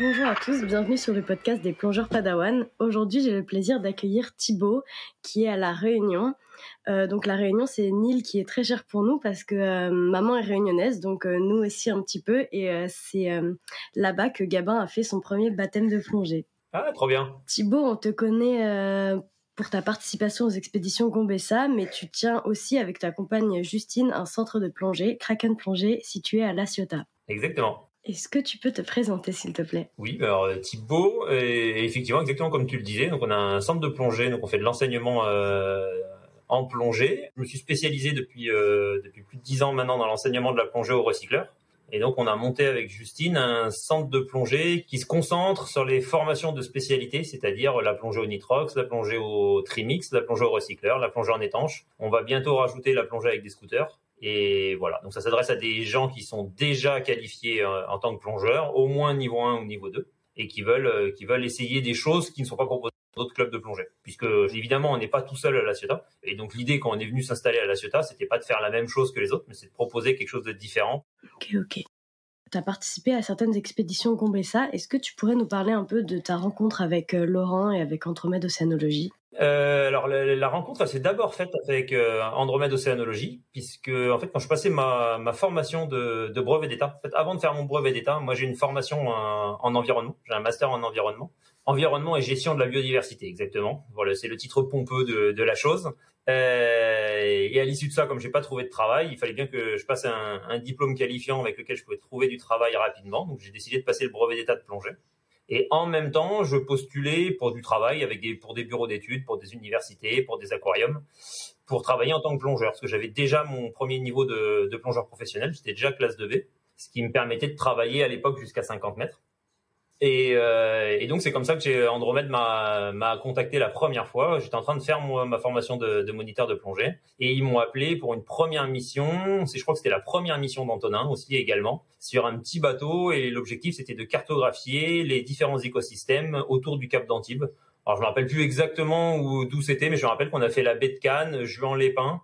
Bonjour à tous, bienvenue sur le podcast des plongeurs Padawan. Aujourd'hui, j'ai le plaisir d'accueillir Thibaut qui est à La Réunion. Euh, donc La Réunion, c'est une île qui est très chère pour nous parce que euh, maman est réunionnaise, donc euh, nous aussi un petit peu. Et c'est là-bas que Gabin a fait son premier baptême de plongée. Ah, trop bien. Thibaut, on te connaît pour ta participation aux expéditions Gombessa, mais tu tiens aussi avec ta compagne Justine un centre de plongée, Kraken Plongée, situé à La Ciotat. Exactement. Est-ce que tu peux te présenter, s'il te plaît? Oui, alors Thibaut, et effectivement, exactement comme tu le disais, donc on a un centre de plongée, donc on fait de l'enseignement euh, en plongée. Je me suis spécialisé depuis euh, depuis plus de dix ans maintenant dans l'enseignement de la plongée aux recycleurs. Et donc, on a monté avec Justine un centre de plongée qui se concentre sur les formations de spécialité, c'est-à-dire la plongée au nitrox, la plongée au trimix, la plongée au recycleur, la plongée en étanche. On va bientôt rajouter la plongée avec des scooters. Et voilà, donc ça s'adresse à des gens qui sont déjà qualifiés euh, en tant que plongeurs, au moins niveau 1 ou niveau 2, et qui veulent, euh, qui veulent essayer des choses qui ne sont pas proposées d'autres clubs de plongée. Puisque évidemment, on n'est pas tout seul à La Ciotat. Et donc l'idée quand on est venu s'installer à La Ciotat, c'était pas de faire la même chose que les autres, mais c'est de proposer quelque chose de différent. Ok, ok. Tu as participé à certaines expéditions Gombessa. Est-ce que tu pourrais nous parler un peu de ta rencontre avec euh, Laurent et avec Andromède Océanologie euh, alors la, rencontre, elle s'est d'abord faite avec euh, Andromède Océanologie, puisque en fait quand je passais ma, ma formation de, de brevet d'État, en fait avant de faire mon brevet d'État, moi j'ai une formation en, en environnement, j'ai un master en environnement, environnement et gestion de la biodiversité, exactement. Voilà, c'est le titre pompeux de, de la chose. Euh, et à l'issue de ça, comme j'ai pas trouvé de travail, il fallait bien que je passe un, un diplôme qualifiant avec lequel je pouvais trouver du travail rapidement. Donc j'ai décidé de passer le brevet d'État de plongée. Et en même temps, je postulais pour du travail avec pour des bureaux d'études, pour des universités, pour des aquariums, pour travailler en tant que plongeur. Parce que j'avais déjà mon premier niveau de, de plongeur professionnel, j'étais déjà classe 2B, ce qui me permettait de travailler à l'époque jusqu'à 50 mètres. Et, euh, et, donc c'est comme ça que j'ai Andromède m'a contacté la première fois. J'étais en train de faire ma formation de, moniteur de plongée et ils m'ont appelé pour une première mission. Je crois que c'était la première mission d'Antonin aussi également sur un petit bateau et l'objectif c'était de cartographier les différents écosystèmes autour du Cap d'Antibes. Alors je me rappelle plus exactement d'où c'était, mais je me rappelle qu'on a fait la baie de Cannes, Juan-les-Pins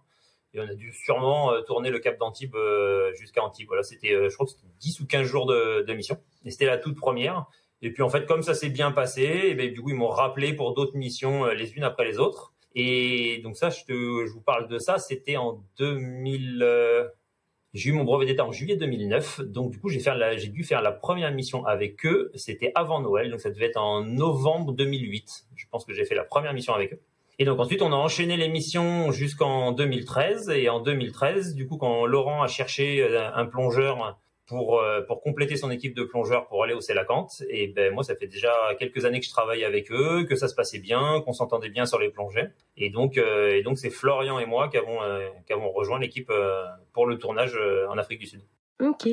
et on a dû sûrement euh, tourner le Cap d'Antibes euh, jusqu'à Antibes. Voilà, c'était, je crois que c'était 10 ou 15 jours de, de mission. Et c'était la toute première. Et puis en fait, comme ça s'est bien passé, et ben, du coup ils m'ont rappelé pour d'autres missions euh, les unes après les autres. Et donc ça, je, te, je vous parle de ça, c'était en 2000. Euh, j'ai eu mon brevet d'état en juillet 2009, donc du coup j'ai j'ai dû faire la première mission avec eux. C'était avant Noël, donc ça devait être en novembre 2008. Je pense que j'ai fait la première mission avec eux. Et donc ensuite, on a enchaîné les missions jusqu'en 2013. Et en 2013, du coup, quand Laurent a cherché euh, un plongeur pour euh, pour compléter son équipe de plongeurs pour aller au Célacante. Et ben moi, ça fait déjà quelques années que je travaille avec eux, que ça se passait bien, qu'on s'entendait bien sur les plongées. Et donc euh, et donc c'est Florian et moi qui avons euh, qui avons rejoint l'équipe pour le tournage en Afrique du Sud. Ok.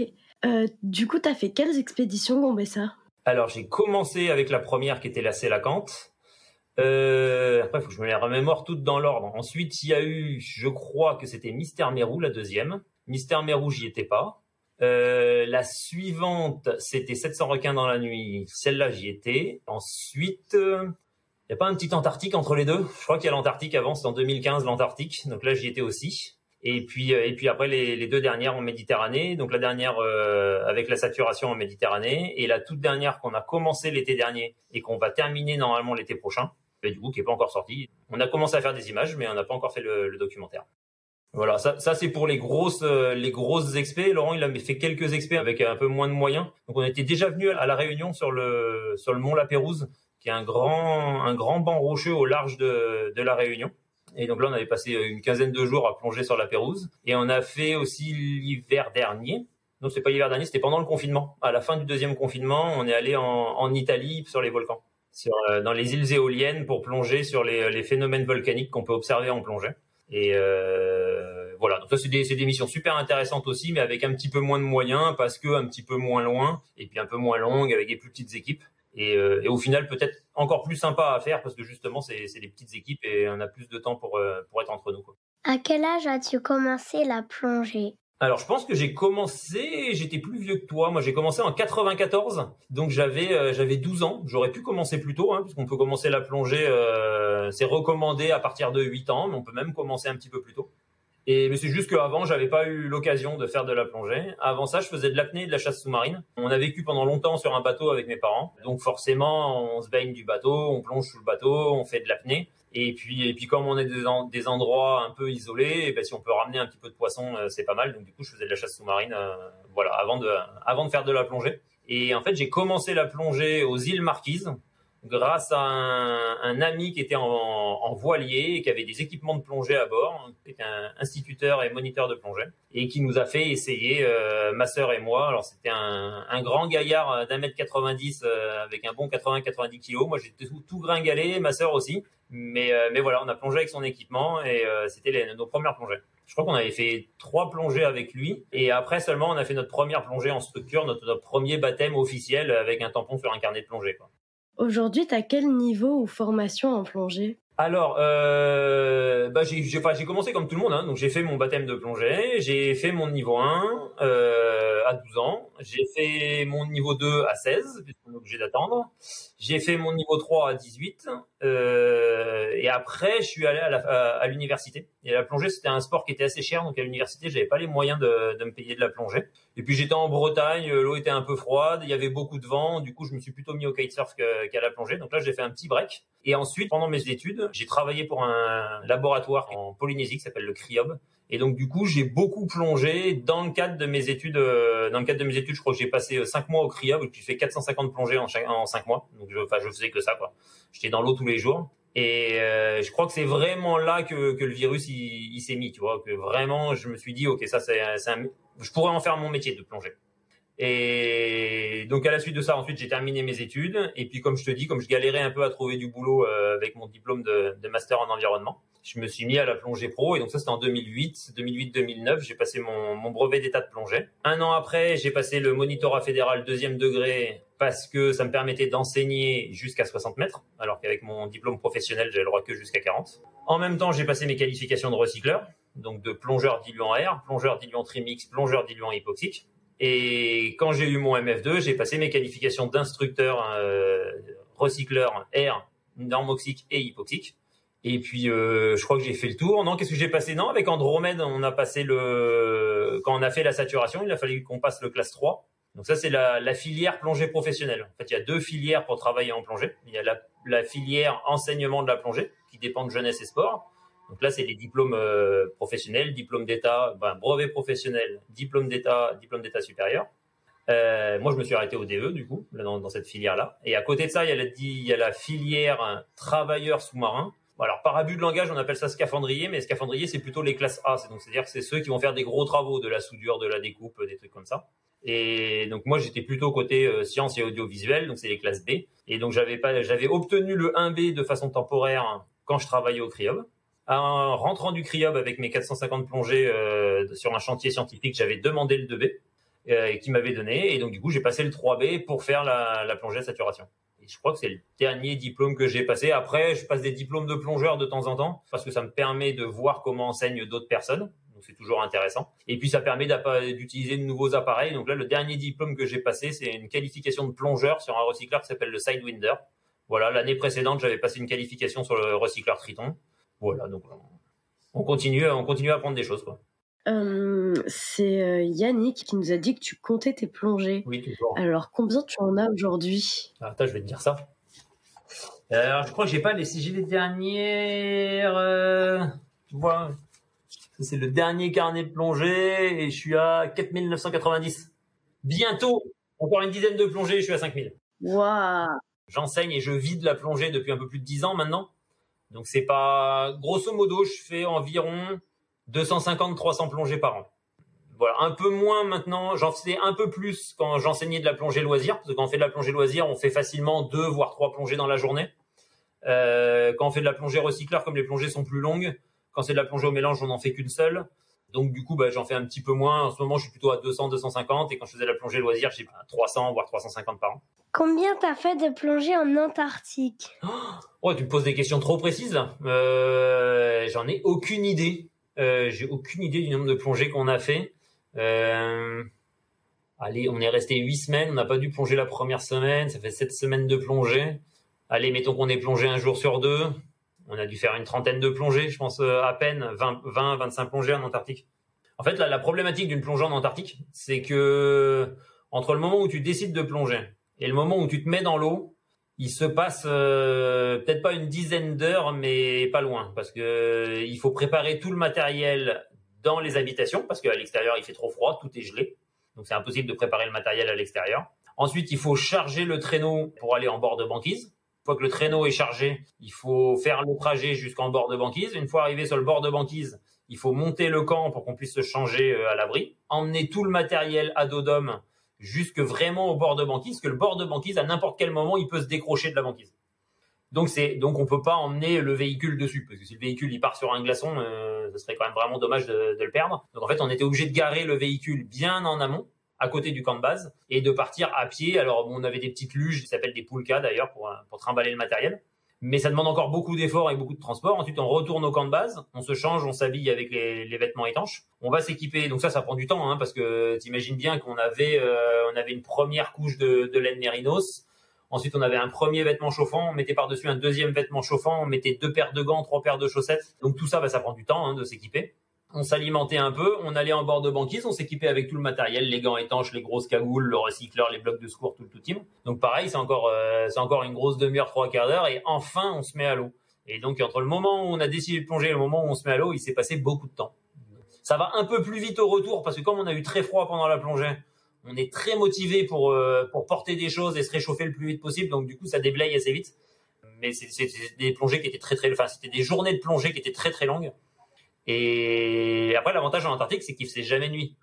du coup, tu as fait quelles expéditions Gombessa? Alors j'ai commencé avec la première qui était la Célacante. Euh, après, il faut que je me les remémore toutes dans l'ordre. Ensuite, il y a eu, je crois que c'était Mystère Mérou, la deuxième. Mystère Mérou, j'y étais pas. Euh, la suivante, c'était 700 requins dans la nuit. Celle-là, j'y étais. Ensuite, il euh, n'y a pas un petit Antarctique entre les deux? Je crois qu'il y a l'Antarctique avant, c'est en 2015 l'Antarctique. Donc là, j'y étais aussi. Et puis, euh, et puis après, les, deux dernières en Méditerranée. Donc la dernière avec la saturation en Méditerranée et la toute dernière qu'on a commencé l'été dernier et qu'on va terminer normalement l'été prochain. Mais du coup, qui est pas encore sorti. On a commencé à faire des images, mais on n'a pas encore fait le, le documentaire. Voilà, ça, ça c'est pour les grosses euh, les grosses expés. Laurent, il a fait quelques expés avec un peu moins de moyens. Donc on était déjà venu à la Réunion sur le sur le mont La Pérouse, qui est un grand un grand banc rocheux au large de de la Réunion. Et donc là, on avait passé une quinzaine de jours à plonger sur la Pérouse. Et on a fait aussi l'hiver dernier. Non, c'est pas l'hiver dernier, c'était pendant le confinement. À la fin du deuxième confinement, on est allé en, en Italie sur les volcans, sur, euh, dans les îles éoliennes pour plonger sur les, les phénomènes volcaniques qu'on peut observer en plongée. Et euh, voilà, donc ça c'est des, des missions super intéressantes aussi, mais avec un petit peu moins de moyens parce que un petit peu moins loin et puis un peu moins longue avec des plus petites équipes. Et, euh, et au final peut-être encore plus sympa à faire parce que justement c'est des petites équipes et on a plus de temps pour euh, pour être entre nous. Quoi. À quel âge as-tu commencé la plongée? Alors je pense que j'ai commencé, j'étais plus vieux que toi. Moi j'ai commencé en 94, donc j'avais euh, j'avais 12 ans. J'aurais pu commencer plus tôt, hein, puisqu'on peut commencer la plongée. Euh, c'est recommandé à partir de 8 ans, mais on peut même commencer un petit peu plus tôt. Et mais c'est juste qu'avant, j'avais pas eu l'occasion de faire de la plongée. Avant ça, je faisais de l'apnée et de la chasse sous-marine. On a vécu pendant longtemps sur un bateau avec mes parents. Donc forcément, on se baigne du bateau, on plonge sous le bateau, on fait de l'apnée. Et puis, et puis comme on est des, des endroits un peu isolés, et ben si on peut ramener un petit peu de poisson, euh, c'est pas mal. Donc du coup, je faisais de la chasse sous-marine, euh, voilà, avant de, avant de faire de la plongée. Et en fait, j'ai commencé la plongée aux îles Marquises grâce à un, un ami qui était en, en, voilier et qui avait des équipements de plongée à bord, qui était un instituteur et moniteur de plongée, et qui nous a fait essayer, euh, ma sœur et moi. Alors c'était un, un, grand gaillard d'un mètre 90 euh, avec un bon 80-90 kilos. Moi j'étais tout, tout, gringalé, ma sœur aussi. Mais, euh, mais voilà, on a plongé avec son équipement et euh, c'était nos premières plongées. Je crois qu'on avait fait trois plongées avec lui et après seulement on a fait notre première plongée en structure, notre, notre premier baptême officiel avec un tampon sur un carnet de plongée. Quoi. Aujourd'hui, tu as quel niveau ou formation en plongée? Alors, euh, bah j'ai, commencé comme tout le monde, hein, donc j'ai fait mon baptême de plongée, j'ai fait mon niveau 1 euh, à 12 ans, j'ai fait mon niveau 2 à 16, puisqu'on est obligé d'attendre, j'ai fait mon niveau 3 à 18, euh, et après je suis allé à, l'université. Et la plongée c'était un sport qui était assez cher, donc à l'université j'avais pas les moyens de, de me payer de la plongée. Et puis j'étais en Bretagne, l'eau était un peu froide, il y avait beaucoup de vent, du coup je me suis plutôt mis au kitesurf qu'à la plongée, donc là j'ai fait un petit break. Et ensuite, pendant mes études, j'ai travaillé pour un laboratoire en Polynésie qui s'appelle le CRIOB. Et donc du coup, j'ai beaucoup plongé dans le cadre de mes études. Euh, dans le cadre de mes études, je crois que j'ai passé euh, cinq mois au et puis j'ai fait 450 plongées en, en cinq mois. Donc je, enfin, je faisais que ça, quoi. J'étais dans l'eau tous les jours. Et euh, je crois que c'est vraiment là que, que le virus il, il s'est mis, tu vois, que vraiment je me suis dit ok ça c'est, je pourrais en faire mon métier de plonger. Et donc à la suite de ça, ensuite j'ai terminé mes études. Et puis comme je te dis, comme je galérais un peu à trouver du boulot euh, avec mon diplôme de, de, master en environnement, je me suis mis à la plongée pro. Et donc ça c'était en 2008, 2008-2009, j'ai passé mon, mon brevet d'état de plongée. Un an après, j'ai passé le monitorat fédéral deuxième degré parce que ça me permettait d'enseigner jusqu'à 60 mètres, alors qu'avec mon diplôme professionnel, j'avais le droit que jusqu'à 40. En même temps, j'ai passé mes qualifications de recycleur, donc de plongeur diluant air, plongeur diluant trimix, plongeur diluant hypoxique. Et quand j'ai eu mon MF2, j'ai passé mes qualifications d'instructeur euh, recycleur air, normoxique et hypoxique. Et puis euh, je crois que j'ai fait le tour. Non, qu'est-ce que j'ai passé? Non, avec Andromède, on a passé le quand on a fait la saturation, il a fallu qu'on passe le classe 3. Donc ça c'est la, filière plongée professionnelle. En fait, il y a deux filières pour travailler en plongée. Il y a la filière enseignement de la plongée qui dépend de jeunesse et sport donc là, c'est les diplômes euh, professionnels, diplôme d'État, ben, brevet professionnel, diplôme d'État, diplôme d'État supérieur. Euh, moi, je me suis arrêté au DE, du coup, dans, cette filière-là. Et à côté de ça, il y a la, filière travailleur sous-marin. Alors, par abus de langage, on appelle ça scaphandrier, mais scaphandrier, c'est plutôt les classes A. Donc, c'est-à-dire que c'est ceux qui vont faire des gros travaux, de la soudure, de la découpe, des trucs comme ça. Et donc, moi, j'étais plutôt côté euh, sciences et audiovisuel, donc c'est les classes B. Et donc, j'avais pas, j'avais obtenu le 1B de façon temporaire quand je travaillais au CRIOB. En rentrant du CRIOB avec mes 450 plongées euh, sur un chantier scientifique, j'avais demandé le 2B euh, qui m'avait donné. Et donc, du coup, j'ai passé le 3B pour faire la, la plongée à saturation. Et je crois que c'est le dernier diplôme que j'ai passé. Après, je passe des diplômes de plongeur de temps en temps parce que ça me permet de voir comment enseignent d'autres personnes. Donc, c'est toujours intéressant. Et puis, ça permet d'utiliser de nouveaux appareils. Donc là, le dernier diplôme que j'ai passé, c'est une qualification de plongeur sur un recycleur qui s'appelle le Sidewinder. Voilà, l'année précédente, j'avais passé une qualification sur le recycleur Triton. Voilà, donc on continue, on continue à apprendre des choses. Quoi. Euh, c'est euh, Yannick qui nous a dit que tu comptais tes plongées. Oui, toujours. Alors, combien tu en as aujourd'hui? Ah, Attends, je vais te dire ça. Alors, je crois que j'ai pas les, j'ai les dernières, euh, tu vois, c'est le dernier carnet de plongée et je suis à 4990. Bientôt, encore une dizaine de plongées, je suis à 5000. Waouh J'enseigne et je vis de la plongée depuis un peu plus de 10 ans maintenant. Donc c'est pas grosso modo, je fais environ 250-300 plongées par an. Voilà, un peu moins maintenant, j'en faisais un peu plus quand j'enseignais de la plongée loisir, parce que quand on fait de la plongée loisir, on fait facilement deux voire trois plongées dans la journée. Euh, quand on fait de la plongée recycleur, comme les plongées sont plus longues, quand c'est de la plongée au mélange, on n'en fait qu'une seule. Donc du coup, bah, j'en fais un petit peu moins. En ce moment, je suis plutôt à 200, 250. Et quand je faisais la plongée loisir, j'ai 300, voire 350 par an. Combien t'as fait de plongée en Antarctique? Oh, tu me poses des questions trop précises. Euh, J'en ai aucune idée. Euh, j'ai aucune idée du nombre de plongées qu'on a fait. Euh, allez, on est resté huit semaines. On n'a pas dû plonger la première semaine. Ça fait sept semaines de plongée. Allez, mettons qu'on est plongé un jour sur deux. On a dû faire une trentaine de plongées, je pense à peine 20, 20 25 plongées en Antarctique. En fait, la, la problématique d'une plongée en Antarctique, c'est que entre le moment où tu décides de plonger et le moment où tu te mets dans l'eau, il se passe euh, peut-être pas une dizaine d'heures, mais pas loin, parce que euh, il faut préparer tout le matériel dans les habitations, parce qu'à l'extérieur il fait trop froid, tout est gelé, donc c'est impossible de préparer le matériel à l'extérieur. Ensuite, il faut charger le traîneau pour aller en bord de banquise. Une fois que le traîneau est chargé, il faut faire le trajet jusqu'en bord de banquise. Une fois arrivé sur le bord de banquise, il faut monter le camp pour qu'on puisse se changer euh, à l'abri, emmener tout le matériel à dos d'homme jusque vraiment au bord de banquise, que le bord de banquise, à n'importe quel moment, il peut se décrocher de la banquise. Donc c'est donc on peut pas emmener le véhicule dessus parce que si le véhicule il part sur un glaçon, euh, ce serait quand même vraiment dommage de, de, le perdre. Donc en fait on était obligé de garer le véhicule bien en amont, à côté du camp de base, et de partir à pied. Alors on avait des petites luges qui s'appellent des poulkas d'ailleurs pour pour trimballer le matériel mais ça demande encore beaucoup d'efforts et beaucoup de transport. Ensuite, on retourne au camp de base, on se change, on s'habille avec les, vêtements étanches. On va s'équiper. Donc ça, ça prend du temps, hein, parce que t'imagines bien qu'on avait, euh, on avait une première couche de, de laine mérinos. Ensuite, on avait un premier vêtement chauffant, on mettait par-dessus un deuxième vêtement chauffant, on mettait deux paires de gants, trois paires de chaussettes. Donc tout ça, bah, ça prend du temps hein, de s'équiper on s'alimentait un peu, on allait en bord de banquise, on s'équipait avec tout le matériel, les gants étanches, les grosses cagoules, le recycleur, les blocs de secours, tout le tout team. Donc pareil, c'est encore euh, c'est encore une grosse demi-heure, trois quarts d'heure, et enfin on se met à l'eau. Et donc entre le moment où on a décidé de plonger et le moment où on se met à l'eau, il s'est passé beaucoup de temps. Ça va un peu plus vite au retour parce que comme on a eu très froid pendant la plongée, on est très motivé pour euh, pour porter des choses et se réchauffer le plus vite possible. Donc du coup, ça déblaye assez vite. Mais c'est des plongées qui étaient très très, enfin c'était des journées de plongée qui étaient très très longues. Et après, l'avantage en Antarctique, c'est qu'il faisait jamais nuit.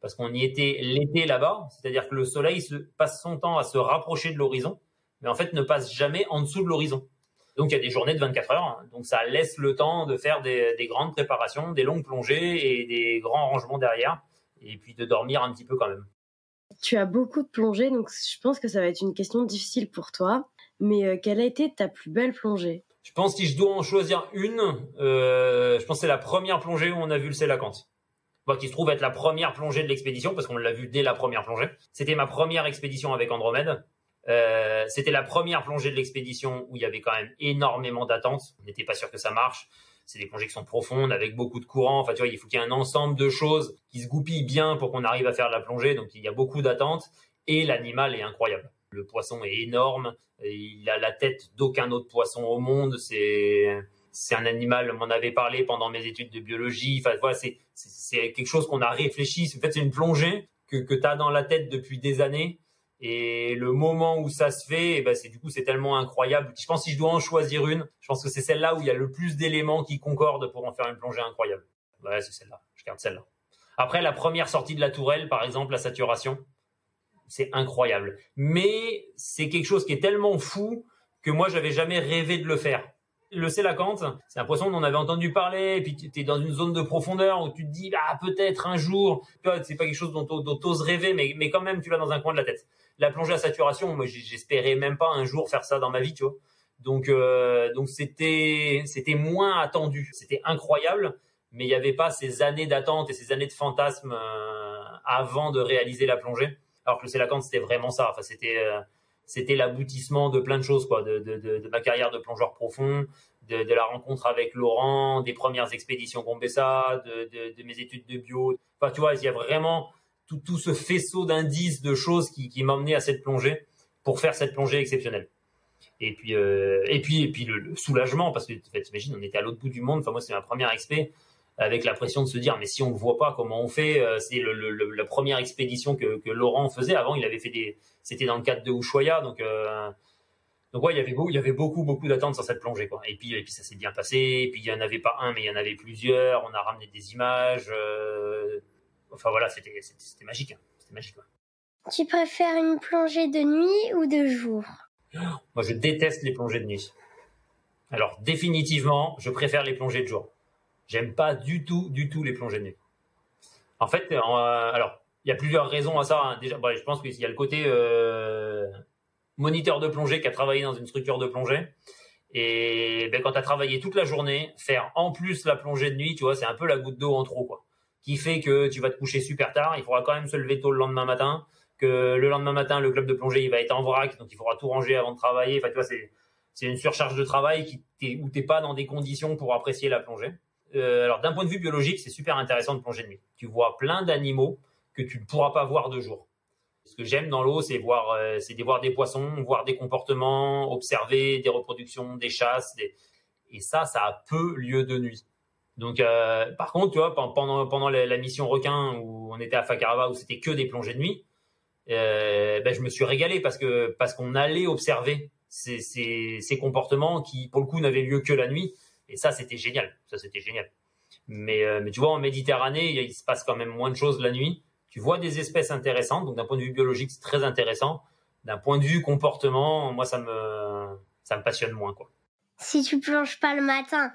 Parce qu'on y était l'été là-bas, c'est-à-dire que le soleil se passe son temps à se rapprocher de l'horizon, mais en fait ne passe jamais en dessous de l'horizon. Donc il y a des journées de 24 heures, hein. donc ça laisse le temps de faire des, des, grandes préparations, des longues plongées et des grands rangements derrière, et puis de dormir un petit peu quand même. Tu as beaucoup de plongées, donc je pense que ça va être une question difficile pour toi. Mais euh, quelle a été ta plus belle plongée? Je pense que si je dois en choisir une, euh, je pense que c'est la première plongée où on a vu le Sélacanthe. Bon, qui se trouve être la première plongée de l'expédition, parce qu'on l'a vu dès la première plongée. C'était ma première expédition avec Andromède. Euh, c'était la première plongée de l'expédition où il y avait quand même énormément d'attentes. On n'était pas sûr que ça marche. C'est des plongées qui sont profondes, avec beaucoup de courant. Enfin, tu vois, il faut qu'il y ait un ensemble de choses qui se goupillent bien pour qu'on arrive à faire la plongée. Donc, il y a beaucoup d'attentes. Et l'animal est incroyable. Le poisson est énorme. Il a la tête d'aucun autre poisson au monde. C'est un animal. On m'en avait parlé pendant mes études de biologie. Enfin voilà, c'est c'est quelque chose qu'on a réfléchi. En fait, c'est une plongée que que tu as dans la tête depuis des années. Et le moment où ça se fait, eh ben c'est du coup c'est tellement incroyable. Je pense que si je dois en choisir une, je pense que c'est celle-là où il y a le plus d'éléments qui concordent pour en faire une plongée incroyable. Ouais, c'est celle-là. Je garde celle-là. Après la première sortie de la tourelle, par exemple, la saturation, c'est incroyable. Mais c'est quelque chose qui est tellement fou que moi, j'avais jamais rêvé de le faire. Le sélacanthe, c'est un poisson dont on avait entendu parler, et puis tu es dans une zone de profondeur où tu te dis, ah, peut-être un jour, c'est pas quelque chose dont tu oses rêver, mais, mais quand même, tu l'as dans un coin de la tête. La plongée à saturation, moi, j'espérais même pas un jour faire ça dans ma vie, tu vois. Donc, euh, donc c'était, c'était moins attendu. C'était incroyable, mais il n'y avait pas ces années d'attente et ces années de fantasme euh, avant de réaliser la plongée. Alors que le Sélacanthe, c'était vraiment ça. Enfin, c'était euh, c'était l'aboutissement de plein de choses, quoi, de, ma carrière de plongeur profond, de, la rencontre avec Laurent, des premières expéditions Gombessa, de, mes études de bio. Enfin, tu vois, il y a vraiment tout, tout ce faisceau d'indices, de choses qui, qui m'emmenaient à cette plongée pour faire cette plongée exceptionnelle. Et puis, euh, et puis, et puis le, soulagement, parce que t'imagines, on était à l'autre bout du monde. Enfin, moi, c'est ma première expé avec la pression de se dire mais si on ne voit pas comment on fait euh, c'est le, le, la première expédition que, que, Laurent faisait. Avant il avait fait des c'était dans le cadre de Ushuaia donc euh, donc ouais il y avait beaucoup il y avait beaucoup beaucoup d'attentes sur cette plongée quoi. Et puis et puis ça s'est bien passé. Et puis il y en avait pas un mais il y en avait plusieurs. On a ramené des images euh, enfin voilà c'était c'était magique hein. c'était magique quoi. tu préfères une plongée de nuit ou de jour? Moi je déteste les plongées de nuit. Alors définitivement je préfère les plongées de jour J'aime pas du tout, du tout les plongées de nuit. En fait, euh, alors, il y a plusieurs raisons à ça. Hein. Déjà, bah, je pense qu'il y a le côté euh, moniteur de plongée qui a travaillé dans une structure de plongée. Et ben, quand tu as travaillé toute la journée, faire en plus la plongée de nuit, tu vois, c'est un peu la goutte d'eau en trop, quoi. Qui fait que tu vas te coucher super tard, il faudra quand même se lever tôt le lendemain matin, que le lendemain matin, le club de plongée, il va être en vrac, donc il faudra tout ranger avant de travailler. Enfin, tu vois, c'est, c'est une surcharge de travail qui t'es, où t'es pas dans des conditions pour apprécier la plongée. Euh, alors d'un point de vue biologique, c'est super intéressant de plonger de nuit. Tu vois plein d'animaux que tu ne pourras pas voir de jour. Ce que j'aime dans l'eau, c'est voir, euh, c'est de voir des poissons, voir des comportements, observer des reproductions, des chasses, et ça, ça a peu lieu de nuit. Donc, euh, par contre, tu vois, pendant la, mission requin où on était à Fakarava où c'était que des plongées de nuit, ben, je me suis régalé parce que parce qu'on allait observer ces, ces comportements qui, pour le coup, n'avaient lieu que la nuit. Et ça, c'était génial. Ça, c'était génial. Mais, euh, mais tu vois, en Méditerranée, il, se passe quand même moins de choses la nuit. Tu vois des espèces intéressantes. Donc, d'un point de vue biologique, c'est très intéressant. D'un point de vue comportement, moi, ça me, ça me passionne moins, quoi. Si tu plonges pas le matin.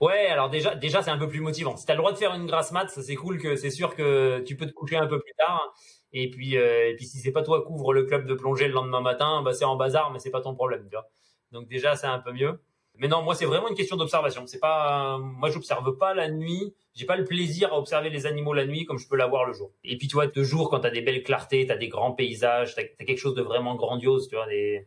Ouais, alors déjà, déjà, c'est un peu plus motivant. Si tu as le droit de faire une grasse mat, ça c'est cool que c'est sûr que tu peux te coucher un peu plus tard. Et puis, euh, et puis si c'est pas toi qui couvre le club de plongée le lendemain matin, bah c'est en bazar, mais c'est pas ton problème, tu vois. Donc déjà, c'est un peu mieux. Mais non, moi, c'est vraiment une question d'observation. C'est pas, moi, j'observe pas la nuit. J'ai pas le plaisir à observer les animaux la nuit comme je peux l'avoir le jour. Et puis, tu vois, de jour, quand t'as des belles clartés, t'as des grands paysages, t'as as quelque chose de vraiment grandiose, tu vois. Des...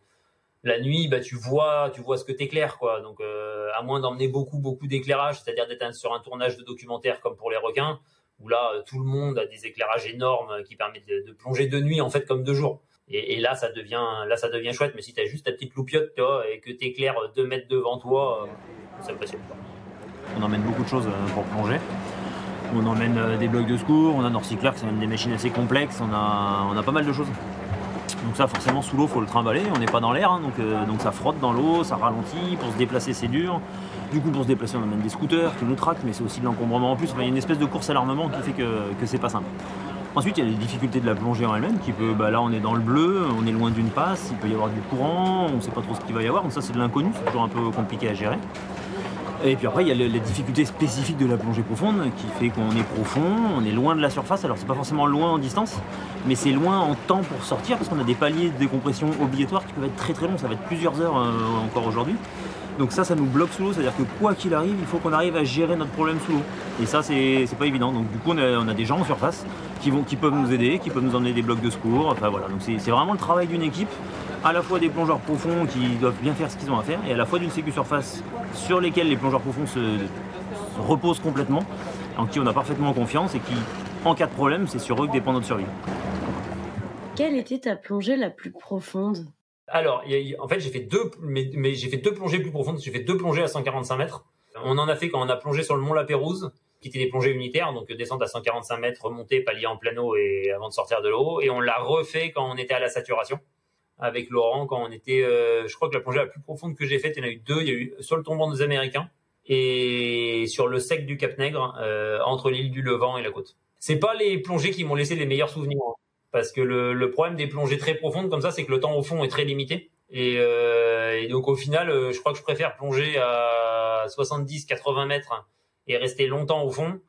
La nuit, bah, tu vois, tu vois ce que t'éclaires, quoi. Donc, euh, à moins d'emmener beaucoup, beaucoup d'éclairage, c'est-à-dire d'être sur un tournage de documentaire comme pour les requins, où là, tout le monde a des éclairages énormes qui permettent de, de plonger de nuit, en fait, comme de jour. Et, là, ça devient, là, ça devient chouette. Mais si tu as juste ta petite loupiote, et que tu éclaires deux mètres devant toi, euh, ça impressionne pas. On emmène beaucoup de choses euh, pour plonger. On emmène euh, des blocs de secours, on a Norcycler qui même des machines assez complexes, on a, on a pas mal de choses. Donc ça, forcément, sous l'eau, faut le trimballer. On n'est pas dans l'air, hein, donc, euh, donc ça frotte dans l'eau, ça ralentit. Pour se déplacer, c'est dur. Du coup, pour se déplacer, on emmène des scooters qui nous traquent, mais c'est aussi de l'encombrement en plus. Il y a une espèce de course à l'armement qui fait que, que c'est pas simple. Ensuite, il y a les difficultés de la plongée en elle-même, qui peut, bah là on est dans le bleu, on est loin d'une passe, il peut y avoir du courant, on ne sait pas trop ce qu'il va y avoir, donc ça c'est de l'inconnu, c'est toujours un peu compliqué à gérer. Et puis après, il y a les difficultés spécifiques de la plongée profonde, qui fait qu'on est profond, on est loin de la surface, alors c'est pas forcément loin en distance, mais c'est loin en temps pour sortir, parce qu'on a des paliers de décompression obligatoires qui peuvent être très très longs, ça va être plusieurs heures euh, encore aujourd'hui. Donc ça, ça nous bloque sous l'eau, c'est-à-dire que quoi qu'il arrive, il faut qu'on arrive à gérer notre problème sous l'eau. Et ça, c'est pas évident. Donc du coup, on a, on a, des gens en surface qui, vont, qui peuvent nous aider, qui peuvent nous emmener des blocs de secours. Enfin voilà, donc c'est vraiment le travail d'une équipe, à la fois des plongeurs profonds qui doivent bien faire ce qu'ils ont à faire, et à la fois d'une sécu surface sur lesquels les plongeurs profonds se, se reposent complètement, en qui on a parfaitement confiance et qui, en cas de problème, c'est sur eux que dépend notre survie. Quelle était ta plongée la plus profonde? Alors, y a, en fait, j'ai fait deux, mais, mais j'ai fait deux plongées plus profondes. J'ai fait deux plongées à 145 mètres. On en a fait quand on a plongé sur le mont La Pérouse, qui était des plongées unitaires, donc descendre à 145 mètres, remonter, palier en eau et avant de sortir de l'eau. Et on l'a refait quand on était à la saturation avec Laurent, quand on était, euh, je crois que la plongée la plus profonde que j'ai faite, il y en a eu deux. Il y a eu sur le tombant des Américains et sur le sec du Cap Nègre, euh, entre l'île du Levant et la côte. C'est pas les plongées qui m'ont laissé les meilleurs souvenirs. Parce que le, problème des plongées très profondes comme ça, c'est que le temps au fond est très limité. Et, euh, donc au final, euh, je crois que je préfère plonger à 70-80 mètres et rester longtemps au fond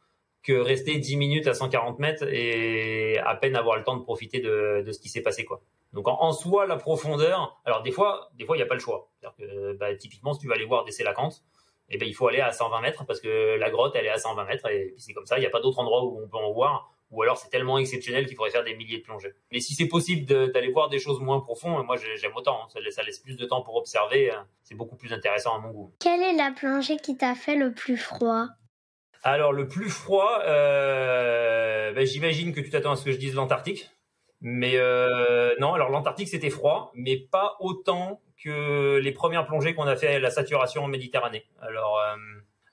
que rester 10 minutes à 140 mètres et à peine avoir le temps de profiter de, ce qui s'est passé quoi. Donc en, soi, la profondeur. Alors des fois, des fois il n'y a pas le choix. Bah, typiquement, si tu vas aller voir des Sélacantes, eh ben il faut aller à 120 mètres parce que la grotte elle est à 120 mètres et puis c'est comme ça. Il n'y a pas d'autre endroit où on peut en voir ou alors c'est tellement exceptionnel qu'il faudrait faire des milliers de plongées. Mais si c'est possible d'aller voir des choses moins profondes, moi j'aime autant. Hein. Ça, laisse, ça, laisse, plus de temps pour observer. Hein. C'est beaucoup plus intéressant à mon goût. Quelle est la plongée qui t'a fait le plus froid? Alors le plus froid, euh, ben, j'imagine que tu t'attends à ce que je dise l'Antarctique. Mais euh, non, alors l'Antarctique c'était froid, mais pas autant que les premières plongées qu'on a fait à la saturation en Méditerranée. Alors euh,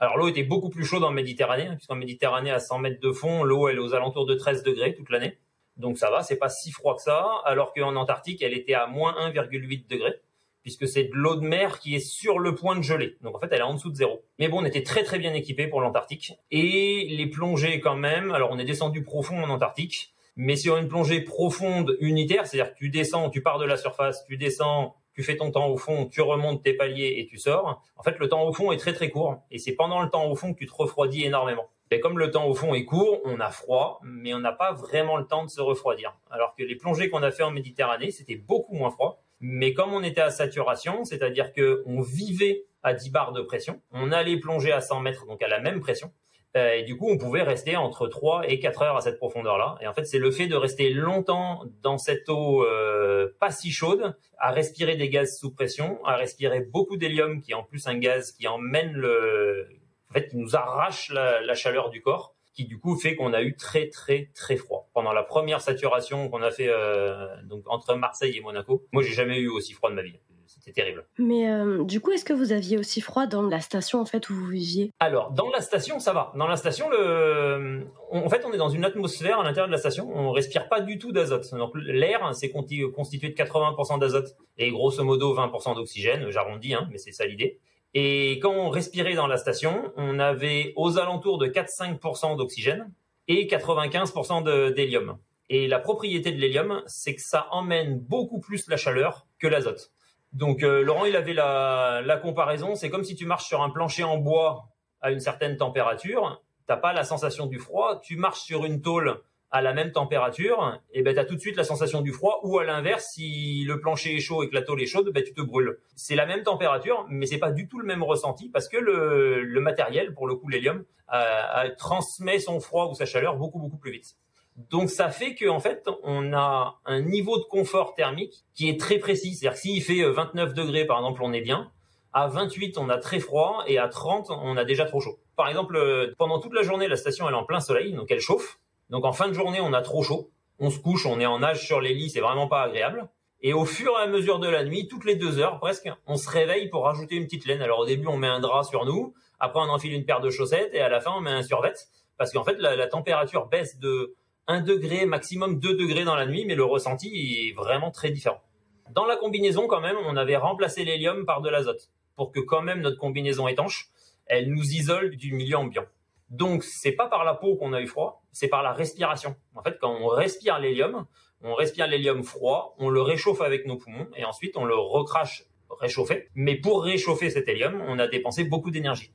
alors l'eau était beaucoup plus chaude en Méditerranée, hein, puisqu'en Méditerranée, à 100 mètres de fond, l'eau elle est aux alentours de 13 degrés toute l'année. Donc ça va, c'est pas si froid que ça, alors qu'en Antarctique, elle était à moins 1,8 degrés, puisque c'est de l'eau de mer qui est sur le point de geler. Donc en fait, elle est en dessous de zéro. Mais bon, on était très très bien équipés pour l'Antarctique. Et les plongées quand même, alors on est descendu profond en Antarctique, mais sur une plongée profonde unitaire, c'est-à-dire que tu descends, tu pars de la surface, tu descends tu fais ton temps au fond, tu remontes tes paliers et tu sors. En fait, le temps au fond est très très court et c'est pendant le temps au fond que tu te refroidis énormément. Et comme le temps au fond est court, on a froid, mais on n'a pas vraiment le temps de se refroidir. Alors que les plongées qu'on a fait en Méditerranée, c'était beaucoup moins froid. Mais comme on était à saturation, c'est-à-dire que on vivait à 10 bars de pression, on allait plonger à 100 mètres, donc à la même pression. Euh, et du coup, on pouvait rester entre 3 et 4 heures à cette profondeur-là. Et en fait, c'est le fait de rester longtemps dans cette eau euh, pas si chaude, à respirer des gaz sous pression, à respirer beaucoup d'hélium, qui est en plus un gaz qui emmène le, en fait, qui nous arrache la, la chaleur du corps, qui du coup fait qu'on a eu très très très froid pendant la première saturation qu'on a fait euh, donc entre Marseille et Monaco. Moi, j'ai jamais eu aussi froid de ma vie. C'était terrible. Mais euh, du coup, est-ce que vous aviez aussi froid dans la station en fait où vous viviez? Alors, dans la station, ça va. Dans la station, le... en fait, on est dans une atmosphère à l'intérieur de la station. On respire pas du tout d'azote. Donc, l'air, c'est constitué de 80% d'azote et grosso modo 20% d'oxygène. J'arrondis, hein, mais c'est ça l'idée. Et quand on respirait dans la station, on avait aux alentours de 4-5% d'oxygène et 95% d'hélium. Et la propriété de l'hélium, c'est que ça emmène beaucoup plus la chaleur que l'azote. Donc euh, Laurent, il avait la, comparaison, c'est comme si tu marches sur un plancher en bois à une certaine température, t'as pas la sensation du froid, tu marches sur une tôle à la même température, et ben t'as tout de suite la sensation du froid. Ou à l'inverse, si le plancher est chaud et que la tôle est chaude, ben tu te brûles. C'est la même température, mais c'est pas du tout le même ressenti parce que le, matériel, pour le coup l'hélium, euh, transmet son froid ou sa chaleur beaucoup beaucoup plus vite. Donc ça fait qu'en fait, on a un niveau de confort thermique qui est très précis. C'est-à-dire que s'il fait 29 degrés, par exemple, on est bien. À 28, on a très froid et à 30, on a déjà trop chaud. Par exemple, euh, pendant toute la journée, la station elle est en plein soleil, donc elle chauffe. Donc en fin de journée, on a trop chaud. On se couche, on est en nage sur les lits, c'est vraiment pas agréable. Et au fur et à mesure de la nuit, toutes les deux heures presque, on se réveille pour rajouter une petite laine. Alors au début, on met un drap sur nous, après on enfile une paire de chaussettes et à la fin, on met un survêt parce qu'en fait, la, la température baisse de 1 degré, maximum 2 degrés dans la nuit, mais le ressenti est vraiment très différent. Dans la combinaison, quand même, on avait remplacé l'hélium par de l'azote pour que quand même notre combinaison étanche, elle nous isole du milieu ambiant. Donc, c'est pas par la peau qu'on a eu froid, c'est par la respiration. En fait, quand on respire l'hélium, on respire l'hélium froid, on le réchauffe avec nos poumons et ensuite on le recrache réchauffé. Mais pour réchauffer cet hélium, on a dépensé beaucoup d'énergie.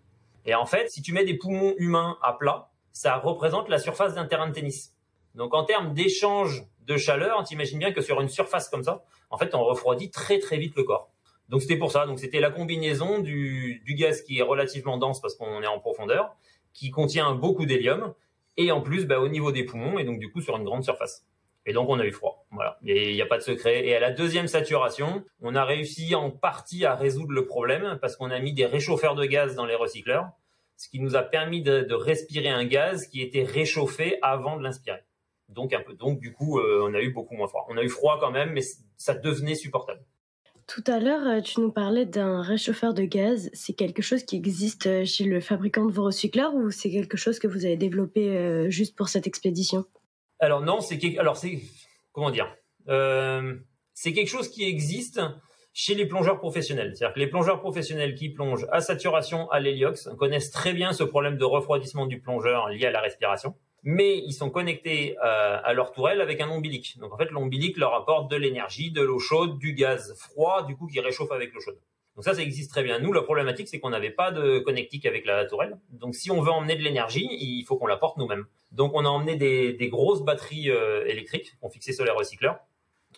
Et en fait, si tu mets des poumons humains à plat, ça représente la surface d'un terrain de tennis. Donc en termes d'échange de chaleur, t'imagines bien que sur une surface comme ça, en fait, on refroidit très très vite le corps. Donc c'était pour ça. Donc c'était la combinaison du, gaz qui est relativement dense parce qu'on est en profondeur, qui contient beaucoup d'hélium, et en plus bah, au niveau des poumons, et donc du coup sur une grande surface. Et donc on a eu froid. Voilà. Et il n'y a pas de secret. Et à la deuxième saturation, on a réussi en partie à résoudre le problème parce qu'on a mis des réchauffeurs de gaz dans les recycleurs, ce qui nous a permis de respirer un gaz qui était réchauffé avant de l'inspirer. Donc un peu, donc du coup, euh, on a eu beaucoup moins froid. On a eu froid quand même, mais ça devenait supportable. Tout à l'heure, euh, tu nous parlais d'un réchauffeur de gaz. C'est quelque chose qui existe euh, chez le fabricant de vos recycleurs ou c'est quelque chose que vous avez développé juste pour cette expédition? Alors non, c'est alors c'est comment dire euh, C'est quelque chose qui existe chez les plongeurs professionnels. C'est-à-dire que les plongeurs professionnels qui plongent à saturation à l'héliox connaissent très bien ce problème de refroidissement du plongeur lié à la respiration mais ils sont connectés euh, à leur tourelle avec un ombilic. Donc en fait, l'ombilic leur apporte de l'énergie, de l'eau chaude, du gaz froid, du coup qui réchauffe avec l'eau chaude. Donc ça, ça existe très bien. Nous, la problématique, c'est qu'on n'avait pas de connectique avec la tourelle. Donc si on veut emmener de l'énergie, il faut qu'on l'apporte nous-mêmes. Donc on a emmené des, grosses batteries euh, électriques qu'on fixait sur les recycleurs.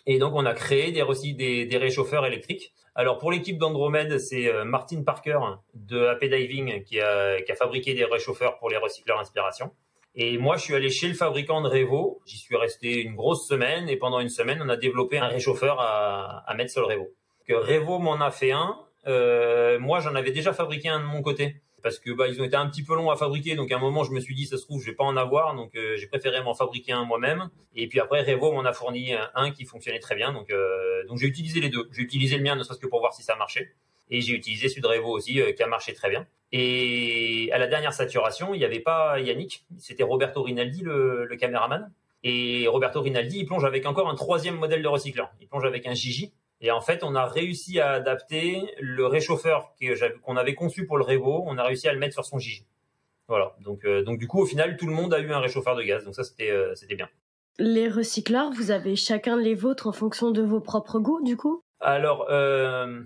Et donc on a créé des, des, des réchauffeurs électriques. Alors pour l'équipe d'Andromède, c'est euh, Martin Parker de AP Diving qui a, qui a fabriqué des réchauffeurs pour les recycleurs Inspiration. Et moi, je suis allé chez le fabricant de Revo. J'y suis resté une grosse semaine et pendant une semaine, on a développé un réchauffeur à, à mettre sur le Revo. Que Revo m'en a fait un. Euh, moi, j'en avais déjà fabriqué un de mon côté parce que bah ils ont été un petit peu longs à fabriquer. Donc à un moment, je me suis dit ça se trouve, je vais pas en avoir. Donc euh, j'ai préféré m'en fabriquer un moi-même. Et puis après, Revo m'en a fourni un, qui fonctionnait très bien. Donc euh, donc j'ai utilisé les deux. J'ai utilisé le mien ne serait-ce que pour voir si ça marchait. Et j'ai utilisé celui de Revo aussi, euh, qui a marché très bien. Et à la dernière saturation, il n'y avait pas Yannick, c'était Roberto Rinaldi, le, le, caméraman. Et Roberto Rinaldi, il plonge avec encore un troisième modèle de recycleur. Il plonge avec un Gigi. Et en fait, on a réussi à adapter le réchauffeur qu'on avait conçu pour le Revo, on a réussi à le mettre sur son Gigi. Voilà. Donc, euh, donc du coup, au final, tout le monde a eu un réchauffeur de gaz. Donc ça, c'était euh, c'était bien. Les recycleurs, vous avez chacun les vôtres en fonction de vos propres goûts, du coup? Alors, euh,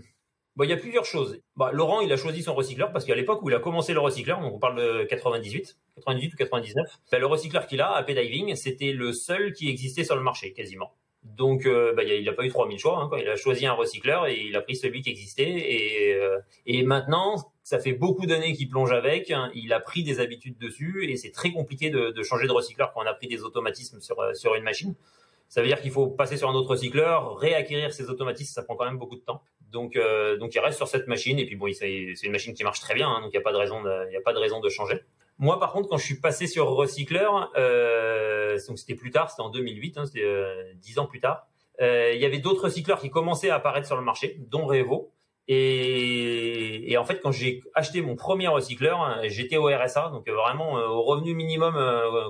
Bon, il y a plusieurs choses. Bah, Laurent, il a choisi son recycleur parce qu'à l'époque où il a commencé le recycleur, donc on parle de 98, 98 ou 99, bah, le recycleur qu'il a, AP Diving, c'était le seul qui existait sur le marché, quasiment. Donc, euh, bah, il n'a pas eu 3000 choix. Hein, quoi. Il a choisi un recycleur et il a pris celui qui existait. Et, euh, et maintenant, Ça fait beaucoup d'années qu'il plonge avec. Il a pris des habitudes dessus et c'est très compliqué de, de, changer de recycleur quand on a pris des automatismes sur, sur une machine. Ça veut dire qu'il faut passer sur un autre recycleur, réacquérir ces automatismes, ça prend quand même beaucoup de temps. Donc, euh, donc il reste sur cette machine et puis bon, c'est une machine qui marche très bien, hein, donc il n'y a pas de raison, il y a pas de raison de changer. Moi, par contre, quand je suis passé sur recycleur, euh, donc c'était plus tard, c'était en 2008, hein, c'était euh, dix ans plus tard. Euh, il y avait d'autres recycleurs qui commençaient à apparaître sur le marché, dont Revo. Et, et en fait, quand j'ai acheté mon premier recycleur, j'étais au RSA, donc vraiment au revenu minimum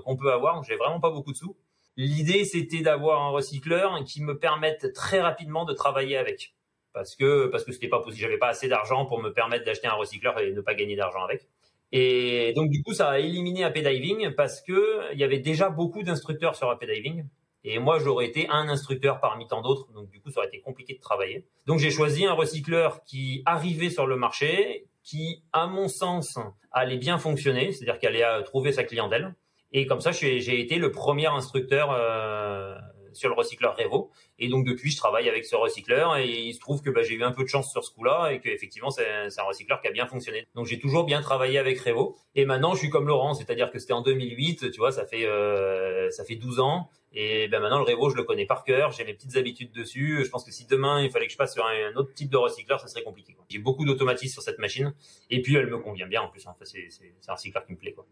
qu'on peut avoir. J'ai vraiment pas beaucoup de sous. L'idée, c'était d'avoir un recycleur qui me permette très rapidement de travailler avec, parce que parce que c'était pas possible. J'avais pas assez d'argent pour me permettre d'acheter un recycleur et ne pas gagner d'argent avec. Et donc du coup, ça a éliminé AP Diving parce que il y avait déjà beaucoup d'instructeurs sur AP Diving. Et moi, j'aurais été un instructeur parmi tant d'autres, donc du coup, ça aurait été compliqué de travailler. Donc j'ai choisi un recycleur qui arrivait sur le marché, qui, à mon sens, allait bien fonctionner, c'est-à-dire qu'elle allait trouver sa clientèle. Et comme ça, j'ai été le premier instructeur euh, sur le recycleur Revo. Et donc depuis, je travaille avec ce recycleur et il se trouve que bah, j'ai eu un peu de chance sur ce coup-là et qu'effectivement, c'est un recycleur qui a bien fonctionné. Donc j'ai toujours bien travaillé avec Revo. Et maintenant, je suis comme Laurent, c'est-à-dire que c'était en 2008, tu vois, ça fait euh, ça fait 12 ans. Et ben maintenant, le Revo, je le connais par cœur. J'ai mes petites habitudes dessus. Je pense que si demain il fallait que je passe sur un, autre type de recycleur, ça serait compliqué. J'ai beaucoup d'automatisme sur cette machine. Et puis elle me convient bien en plus. Hein. c'est un recycleur qui me plaît. Quoi.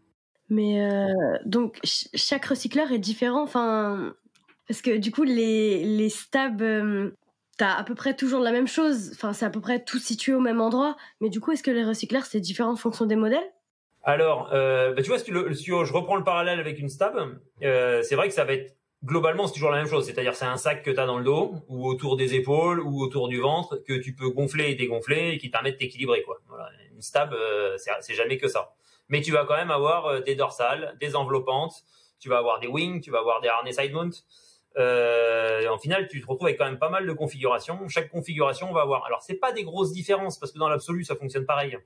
Mais euh, donc chaque recycleur est différent. Enfin, parce que du coup les les stabs, euh, t'as à peu près toujours la même chose. Enfin, c'est à peu près tout situé au même endroit. Mais du coup, est-ce que les recycleurs c'est différent en fonction des modèles? Alors, euh, bah, tu vois, si, je reprends le parallèle avec une stab, c'est vrai que ça va être globalement c'est toujours la même chose. C'est-à-dire c'est un sac que tu as dans le dos ou autour des épaules ou autour du ventre que tu peux gonfler et dégonfler et qui permet de t'équilibrer quoi. Une stab, c'est jamais que ça mais tu vas quand même avoir euh, des dorsales, des enveloppantes, tu vas avoir des wings, tu vas avoir des harnais side mount. Euh, en final, tu te retrouves avec quand même pas mal de configurations. Chaque configuration va avoir. Alors, c'est pas des grosses différences parce que dans l'absolu, ça fonctionne pareil.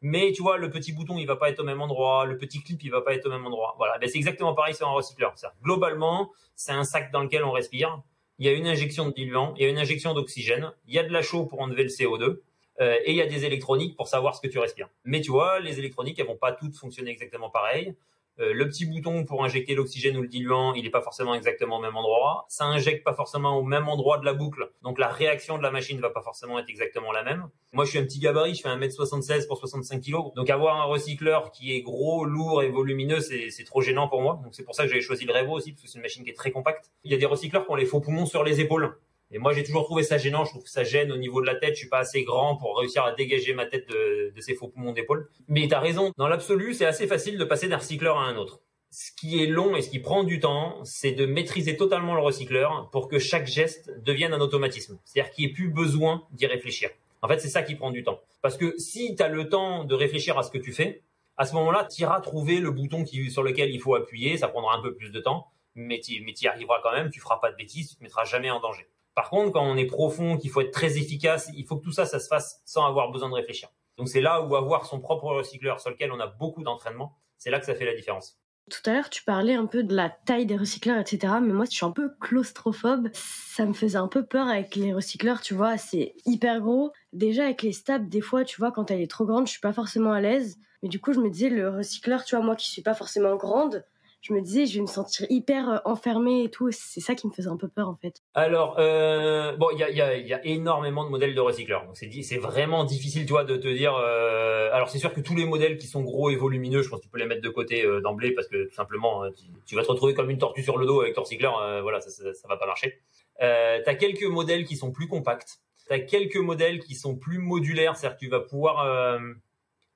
Mais tu vois, le petit bouton, il va pas être au même endroit, le petit clip, il va pas être au même endroit. Voilà, ben, c'est exactement pareil sur un recycleur. Globalement, c'est un sac dans lequel on respire. Il y a une injection de diluant, il y a une injection d'oxygène, il y a de la chaux pour enlever le CO2. Euh, et il y a des électroniques pour savoir ce que tu respires. Mais tu vois, les électroniques, elles vont pas toutes fonctionner exactement pareil. Euh, le petit bouton pour injecter l'oxygène ou le diluant, il n'est pas forcément exactement au même endroit. Ça injecte pas forcément au même endroit de la boucle, donc la réaction de la machine va pas forcément être exactement la même. Moi, je suis un petit gabarit, je fais 1m76 pour 65 kg, donc avoir un recycleur qui est gros, lourd et volumineux, c'est trop gênant pour moi. Donc c'est pour ça que j'avais choisi le Revo aussi, parce que c'est une machine qui est très compacte. Il y a des recycleurs qui ont les faux poumons sur les épaules. Et moi, j'ai toujours trouvé ça gênant. Je trouve que ça gêne au niveau de la tête. Je suis pas assez grand pour réussir à dégager ma tête de, de ces faux poumons d'épaule. Mais tu as raison. Dans l'absolu, c'est assez facile de passer d'un recycleur à un autre. Ce qui est long et ce qui prend du temps, c'est de maîtriser totalement le recycleur pour que chaque geste devienne un automatisme. C'est-à-dire qu'il n'y ait plus besoin d'y réfléchir. En fait, c'est ça qui prend du temps. Parce que si tu as le temps de réfléchir à ce que tu fais, à ce moment-là, tu iras trouver le bouton qui, sur lequel il faut appuyer. Ça prendra un peu plus de temps, mais tu y arriveras quand même. Tu feras pas de bêtises, tu te mettras jamais en danger. Par contre, quand on est profond, qu'il faut être très efficace, il faut que tout ça, ça se fasse sans avoir besoin de réfléchir. Donc c'est là où avoir son propre recycleur sur lequel on a beaucoup d'entraînement, c'est là que ça fait la différence. Tout à l'heure, tu parlais un peu de la taille des recycleurs, etc. Mais moi, je suis un peu claustrophobe. Ça me faisait un peu peur avec les recycleurs, tu vois. C'est hyper gros. Déjà, avec les stabs, des fois, tu vois, quand elle est trop grande, je suis pas forcément à l'aise. Mais du coup, je me disais, le recycleur, tu vois, moi qui suis pas forcément grande, je me disais, je vais me sentir hyper euh, enfermée et tout. C'est ça qui me faisait un peu peur, en fait. Alors, euh, bon, il y a, énormément de modèles de recycleurs. C'est, vraiment difficile, tu vois, de te dire. Euh, alors, c'est sûr que tous les modèles qui sont gros et volumineux, je pense que tu peux les mettre de côté d'emblée parce que tout simplement, tu, vas te retrouver comme une tortue sur le dos avec ton recycleur. voilà, ça, ça, ça, va pas marcher. Euh, tu as quelques modèles qui sont plus compacts. Tu as quelques modèles qui sont plus modulaires, c'est-à-dire que tu vas pouvoir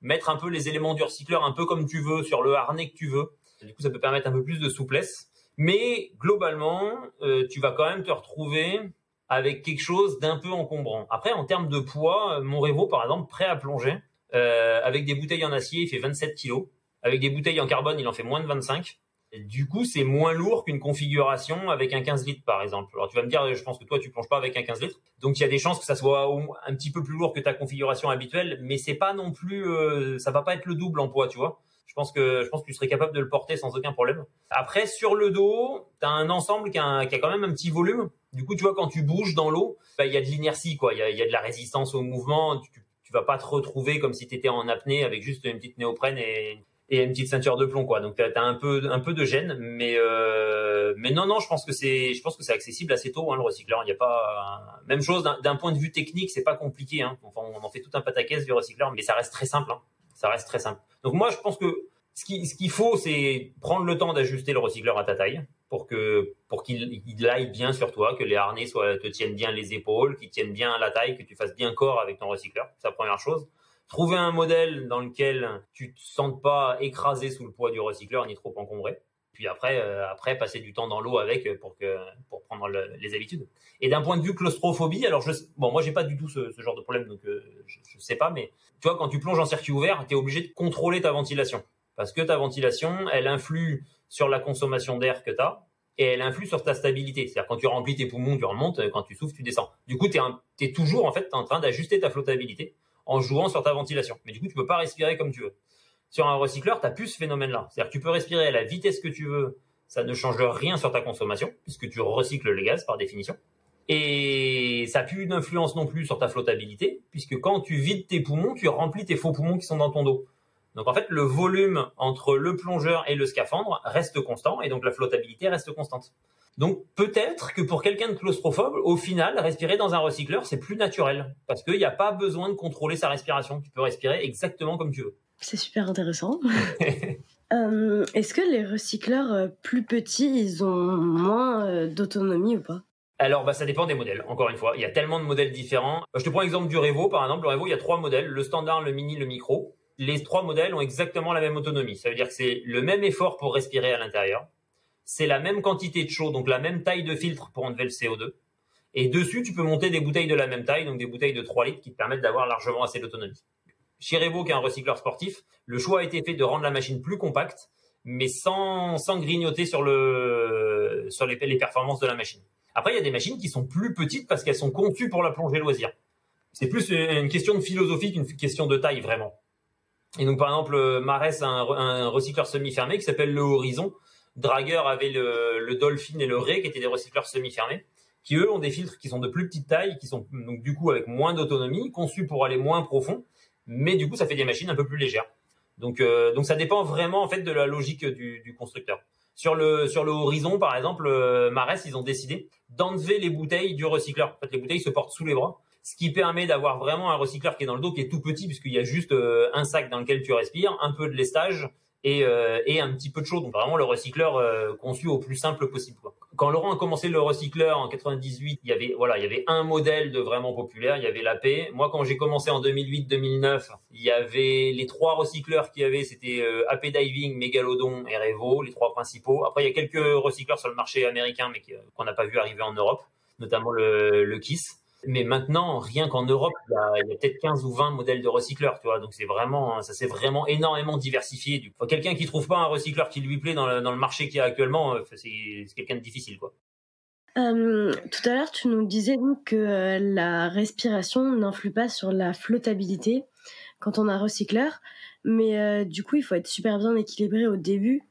mettre un peu les éléments du recycleur un peu comme tu veux sur le harnais que tu veux. Du coup, ça peut permettre un peu plus de souplesse. Mais globalement, euh, tu vas quand même te retrouver avec quelque chose d'un peu encombrant. Après, en termes de poids, euh, mon Revo, par exemple, prêt à plonger, euh, avec des bouteilles en acier, il fait 27 kg. Avec des bouteilles en carbone, il en fait moins de 25. du coup, c'est moins lourd qu'une configuration avec un 15 litres, par exemple. Alors, tu vas me dire, je pense que toi, tu plonges pas avec un 15 litres. Donc, il y a des chances que ça soit un petit peu plus lourd que ta configuration habituelle, mais c'est pas non plus, ça va pas être le double en poids, tu vois. Je pense que je pense que tu serais capable de le porter sans aucun problème. Après, sur le dos, tu as un ensemble qui a, qui a, quand même un petit volume. Du coup, tu vois, quand tu bouges dans l'eau, bah, il y a de l'inertie, quoi. Il y a, y a, de la résistance au mouvement. Tu, tu vas pas te retrouver comme si tu étais en apnée avec juste une petite néoprène et, et une petite ceinture de plomb quoi. Donc tu as, un peu un peu de gêne mais euh, mais non non, je pense que c'est je pense que c'est accessible assez tôt hein, le recycleur, il y a pas même chose d'un point de vue technique, c'est pas compliqué hein. Enfin, on en fait tout un pataquès du recycleur mais ça reste très simple hein. Ça reste très simple. Donc moi je pense que ce qu'il ce faut c'est prendre le temps d'ajuster le recycleur à ta taille pour que pour qu'il il aille bien sur toi, que les harnais soient, te tiennent bien les épaules, qu'ils tiennent bien la taille, que tu fasses bien corps avec ton recycleur. C'est la première chose. Trouver un modèle dans lequel tu te sentes pas écrasé sous le poids du recycleur ni trop encombré. Puis après, euh, après passer du temps dans l'eau avec pour que pour prendre les habitudes. Et d'un point de vue claustrophobie, alors je bon moi j'ai pas du tout ce, genre de problème donc euh, je, je sais pas, mais tu vois quand tu plonges en circuit ouvert, tu es obligé de contrôler ta ventilation parce que ta ventilation, elle influe sur la consommation d'air que tu as et elle influe sur ta stabilité. C'est-à-dire quand tu remplis tes poumons, tu remontes, quand tu souffles, tu descends. Du coup, tu es, toujours en fait en train d'ajuster ta flottabilité en jouant sur ta ventilation. Mais du coup, tu peux pas respirer comme tu veux. Sur un recycleur, tu plus ce phénomène-là. C'est-à-dire que tu peux respirer à la vitesse que tu veux, ça ne change rien sur ta consommation puisque tu recycles les gaz par définition. Et ça n'a plus d'influence non plus sur ta flottabilité puisque quand tu vides tes poumons, tu remplis tes faux poumons qui sont dans ton dos. Donc en fait, le volume entre le plongeur et le scaphandre reste constant et donc la flottabilité reste constante. Donc peut-être que pour quelqu'un de claustrophobe, au final, respirer dans un recycleur, c'est plus naturel parce qu'il n'y a pas besoin de contrôler sa respiration. Tu peux respirer exactement comme tu veux. C'est super intéressant. euh, Est-ce que les recycleurs euh, plus petits, ils ont moins euh, d'autonomie ou pas? Alors, bah, ça dépend des modèles. Encore une fois, il y a tellement de modèles différents. Je te prends l'exemple du Revo, par exemple. Le Revo, il y a trois modèles le standard, le mini, le micro les trois modèles ont exactement la même autonomie. Ça veut dire que c'est le même effort pour respirer à l'intérieur. C'est la même quantité de chaud, donc la même taille de filtre pour enlever le CO2. Et dessus, tu peux monter des bouteilles de la même taille, donc des bouteilles de 3 litres qui te permettent d'avoir largement assez d'autonomie. Chez Revo, qui est un recycleur sportif, le choix a été fait de rendre la machine plus compacte, mais sans, sans grignoter sur, le, sur les, performances de la machine. Après, il y a des machines qui sont plus petites parce qu'elles sont conçues pour la plongée loisir. C'est plus une question de philosophie qu'une question de taille, vraiment. Et donc, par exemple, Marès a un, recycleur semi-fermé qui s'appelle le Horizon. Dragueur avait le, le, Dolphin et le Ray qui étaient des recycleurs semi-fermés, qui eux ont des filtres qui sont de plus petite taille, qui sont donc du coup avec moins d'autonomie, conçus pour aller moins profond, mais du coup ça fait des machines un peu plus légères. Donc, euh, donc ça dépend vraiment en fait de la logique du, du constructeur. Sur le sur le Horizon par exemple, euh, Marès ils ont décidé d'enlever les bouteilles du recycleur. En fait, les bouteilles se portent sous les bras ce qui permet d'avoir vraiment un recycleur qui est dans le dos, qui est tout petit, puisqu'il y a juste euh, un sac dans lequel tu respires, un peu de lestage et, euh, et un petit peu de chaud. Donc vraiment le recycleur euh, conçu au plus simple possible. Quand Laurent a commencé le recycleur en 98, il y avait voilà, il y avait un modèle de vraiment populaire, il y avait l'AP. Moi quand j'ai commencé en 2008-2009, il y avait les trois recycleurs qu'il y avait, c'était AP Diving, Megalodon et Revo, les trois principaux. Après il y a quelques recycleurs sur le marché américain mais qu'on n'a pas vu arriver en Europe, notamment le KISS. Mais maintenant, rien qu'en Europe, il y a, peut-être 15 ou 20 modèles de recycleurs, tu vois. Donc c'est vraiment, ça s'est vraiment énormément diversifié. Quelqu'un qui trouve pas un recycleur qui lui plaît dans le, marché qu'il y a actuellement, euh, c'est quelqu'un de difficile, quoi. Euh, tout à l'heure, tu nous disais donc que euh, la respiration n'influe pas sur la flottabilité quand on a un recycleur, mais du coup, il faut être super bien équilibré au début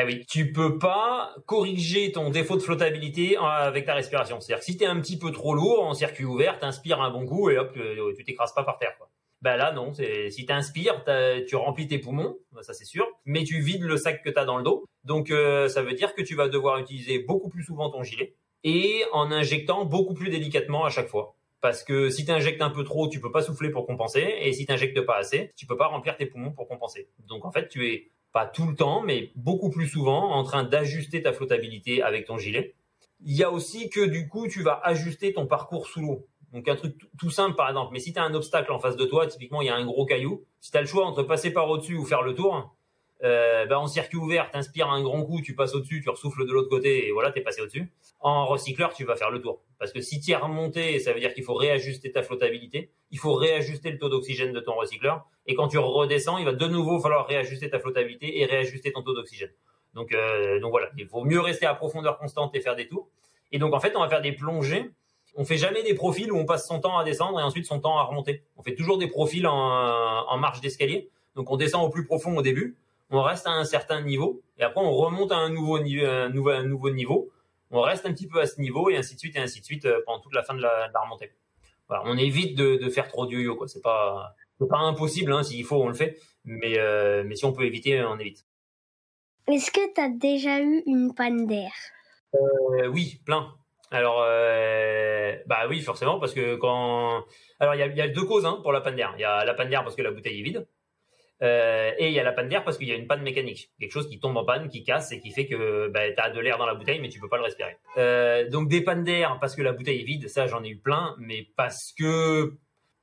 eh oui, tu peux pas corriger ton défaut de flottabilité avec ta respiration. C'est-à-dire que si tu es un petit peu trop lourd en circuit ouvert, t'inspires un bon coup et hop, tu t'écrases pas par terre. Quoi. Ben là non, si t'inspires, tu remplis tes poumons, ça c'est sûr, mais tu vides le sac que tu as dans le dos. Donc euh, ça veut dire que tu vas devoir utiliser beaucoup plus souvent ton gilet et en injectant beaucoup plus délicatement à chaque fois. Parce que si tu injectes un peu trop, tu peux pas souffler pour compenser, et si tu injectes pas assez, tu peux pas remplir tes poumons pour compenser. Donc en fait, tu es pas tout le temps, mais beaucoup plus souvent, en train d'ajuster ta flottabilité avec ton gilet. Il y a aussi que du coup, tu vas ajuster ton parcours sous l'eau. Donc un truc tout simple par exemple, mais si tu as un obstacle en face de toi, typiquement il y a un gros caillou, si tu as le choix entre passer par au-dessus ou faire le tour, euh, ben, en circuit ouvert, t'inspires un grand coup, tu passes au-dessus, tu ressouffles de l'autre côté et voilà, t'es passé au-dessus. En recycleur, tu vas faire le tour. Parce que si tu es remonté, ça veut dire qu'il faut réajuster ta flottabilité, il faut réajuster le taux d'oxygène de ton recycleur, et quand tu redescends, il va de nouveau falloir réajuster ta flottabilité et réajuster ton taux d'oxygène. Donc, euh, donc voilà, il vaut mieux rester à profondeur constante et faire des tours. Et donc en fait, on va faire des plongées. On fait jamais des profils où on passe son temps à descendre et ensuite son temps à remonter. On fait toujours des profils en, en marche d'escalier. Donc on descend au plus profond au début on reste à un certain niveau, et après on remonte à un nouveau, niveau, un nouveau, nouveau niveau, on reste un petit peu à ce niveau, et ainsi de suite, et ainsi de suite euh, pendant toute la fin de la, remontée. Voilà, on évite de, de faire trop de yo-yo, quoi. C'est pas, c'est pas impossible, hein, s'il faut, on le fait. Mais, euh, mais si on peut éviter, on évite. Est-ce que tu as déjà eu une panne d'air? Euh, oui, plein. Alors, euh, bah oui, forcément, parce que quand, alors il y a, il y a deux causes hein, pour la panne d'air. Il y a la panne d'air parce que la bouteille est vide, euh, et il y a la panne d'air parce qu'il y a une panne mécanique, quelque chose qui tombe en panne, qui casse et qui fait que bah, tu as de l'air dans la bouteille, mais tu peux pas le respirer. Euh, donc des pannes d'air parce que la bouteille est vide, ça j'en ai eu plein, mais parce que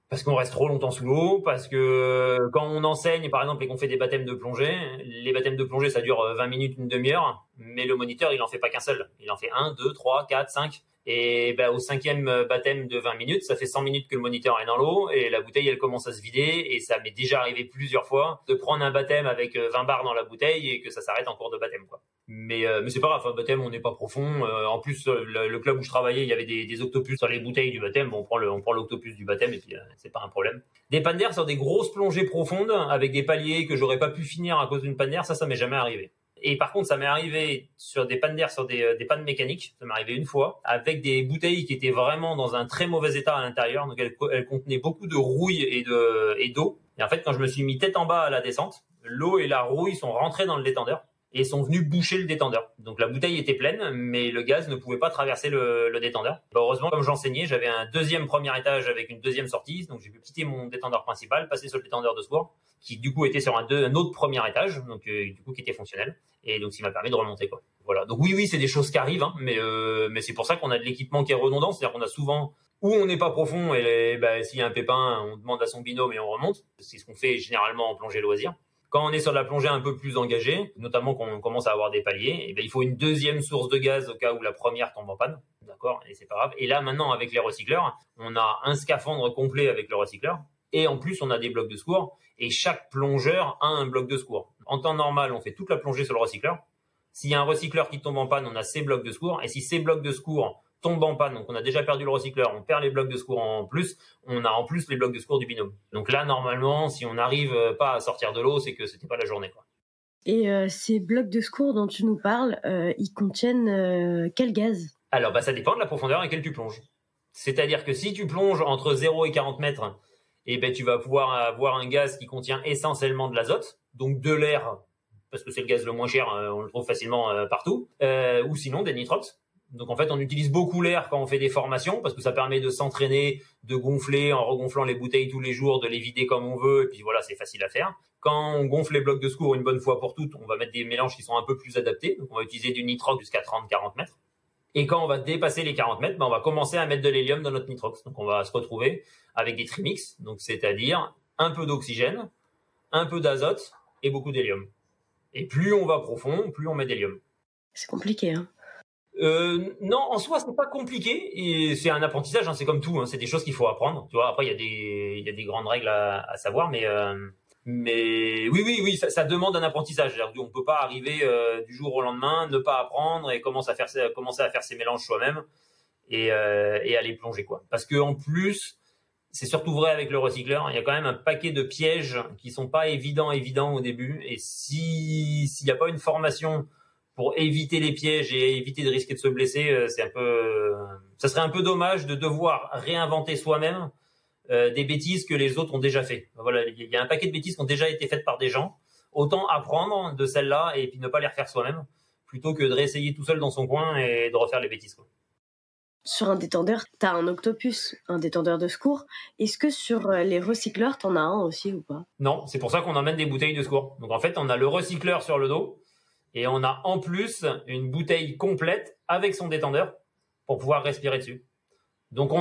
parce qu'on reste trop longtemps sous l'eau, parce que quand on enseigne, par exemple, et qu'on fait des baptêmes de plongée, les baptêmes de plongée, ça dure 20 minutes, une demi-heure, mais le moniteur, il en fait pas qu'un seul. Il en fait un, deux, trois, quatre, cinq. Et ben, au cinquième baptême de 20 minutes, ça fait 100 minutes que le moniteur est dans l'eau et la bouteille, elle commence à se vider. Et ça m'est déjà arrivé plusieurs fois de prendre un baptême avec 20 bars dans la bouteille et que ça s'arrête en cours de baptême. Quoi. Mais, euh, mais c'est pas grave, un baptême, on n'est pas profond. Euh, en plus, le, le, club où je travaillais, il y avait des, des, octopus sur les bouteilles du baptême. Bon, on prend le, on prend l'octopus du baptême et puis euh, c'est pas un problème. Des pannes d'air sur des grosses plongées profondes avec des paliers que j'aurais pas pu finir à cause d'une panne d'air, ça, ça m'est jamais arrivé. Et par contre, ça m'est arrivé sur des pannes d'air, sur des, des, pannes mécaniques. Ça m'est arrivé une fois avec des bouteilles qui étaient vraiment dans un très mauvais état à l'intérieur. Donc, elles, contenaient beaucoup de rouille et et d'eau. Et en fait, quand je me suis mis tête en bas à la descente, l'eau et la rouille sont rentrées dans le détendeur et sont venus boucher le détendeur. Donc la bouteille était pleine, mais le gaz ne pouvait pas traverser le, le détendeur. Bah, heureusement, comme j'enseignais, j'avais un deuxième premier étage avec une deuxième sortie, donc j'ai pu quitter mon détendeur principal, passer sur le détendeur de secours, qui du coup était sur un, deux, un autre premier étage, donc euh, du coup qui était fonctionnel, et donc ça m'a permis de remonter quoi. Voilà. Donc oui, oui, c'est des choses qui arrivent, hein, mais euh, mais c'est pour ça qu'on a de l'équipement qui est redondant, c'est-à-dire qu'on a souvent où on n'est pas profond et bah, s'il y a un pépin, on demande à son binôme et on remonte. C'est ce qu'on fait généralement en plongée loisir. Quand on est sur la plongée un peu plus engagée, notamment quand on commence à avoir des paliers, et ben il faut une deuxième source de gaz au cas où la première tombe en panne. D'accord? Et c'est pas grave. Et là, maintenant, avec les recycleurs, on a un scaphandre complet avec le recycleur. Et en plus, on a des blocs de secours. Et chaque plongeur a un bloc de secours. En temps normal, on fait toute la plongée sur le recycleur. S'il y a un recycleur qui tombe en panne, on a ces blocs de secours. Et si ces blocs de secours tombe en panne, donc on a déjà perdu le recycleur, on perd les blocs de secours en plus, on a en plus les blocs de secours du binôme. Donc là, normalement, si on n'arrive pas à sortir de l'eau, c'est que c'était pas la journée. Quoi. Et euh, ces blocs de secours dont tu nous parles, euh, ils contiennent euh, quel gaz? Alors, bah, ça dépend de la profondeur à laquelle tu plonges. C'est-à-dire que si tu plonges entre 0 et 40 mètres, eh ben, tu vas pouvoir avoir un gaz qui contient essentiellement de l'azote, donc de l'air, parce que c'est le gaz le moins cher, on le trouve facilement partout, ou sinon des nitrox. Donc en fait, on utilise beaucoup l'air quand on fait des formations parce que ça permet de s'entraîner, de gonfler en regonflant les bouteilles tous les jours, de les vider comme on veut et puis voilà, c'est facile à faire. Quand on gonfle les blocs de secours une bonne fois pour toutes, on va mettre des mélanges qui sont un peu plus adaptés. Donc on va utiliser du nitrox jusqu'à 30-40 mètres. Et quand on va dépasser les 40 mètres, ben on va commencer à mettre de l'hélium dans notre nitrox. Donc on va se retrouver avec des trimix, donc c'est-à-dire un peu d'oxygène, un peu d'azote et beaucoup d'hélium. Et plus on va profond, plus on met d'hélium. C'est compliqué, hein euh, non, en soi, c'est pas compliqué et c'est un apprentissage. Hein, c'est comme tout, hein, c'est des choses qu'il faut apprendre. Tu vois, après il y a des il y a des grandes règles à, à savoir, mais euh, mais oui, oui, oui, ça, ça demande un apprentissage. On peut pas arriver euh, du jour au lendemain, ne pas apprendre et commencer à faire commencer à faire ses mélanges soi-même et euh, et aller plonger quoi. Parce que en plus, c'est surtout vrai avec le recycleur. Il y a quand même un paquet de pièges qui sont pas évidents évidents au début et si s'il n'y a pas une formation pour éviter les pièges et éviter de risquer de se blesser, euh, c'est un peu, ça serait un peu dommage de devoir réinventer soi-même euh, des bêtises que les autres ont déjà fait. Voilà, il y a un paquet de bêtises qui ont déjà été faites par des gens. Autant apprendre de celles-là et puis ne pas les refaire soi-même, plutôt que de réessayer tout seul dans son coin et de refaire les bêtises. Quoi. Sur un détendeur, tu as un octopus, un détendeur de secours. Est-ce que sur euh, les recycleurs, tu en as un aussi ou pas? Non, c'est pour ça qu'on emmène des bouteilles de secours. Donc en fait, on a le recycleur sur le dos et on a en plus une bouteille complète avec son détendeur pour pouvoir respirer dessus. Donc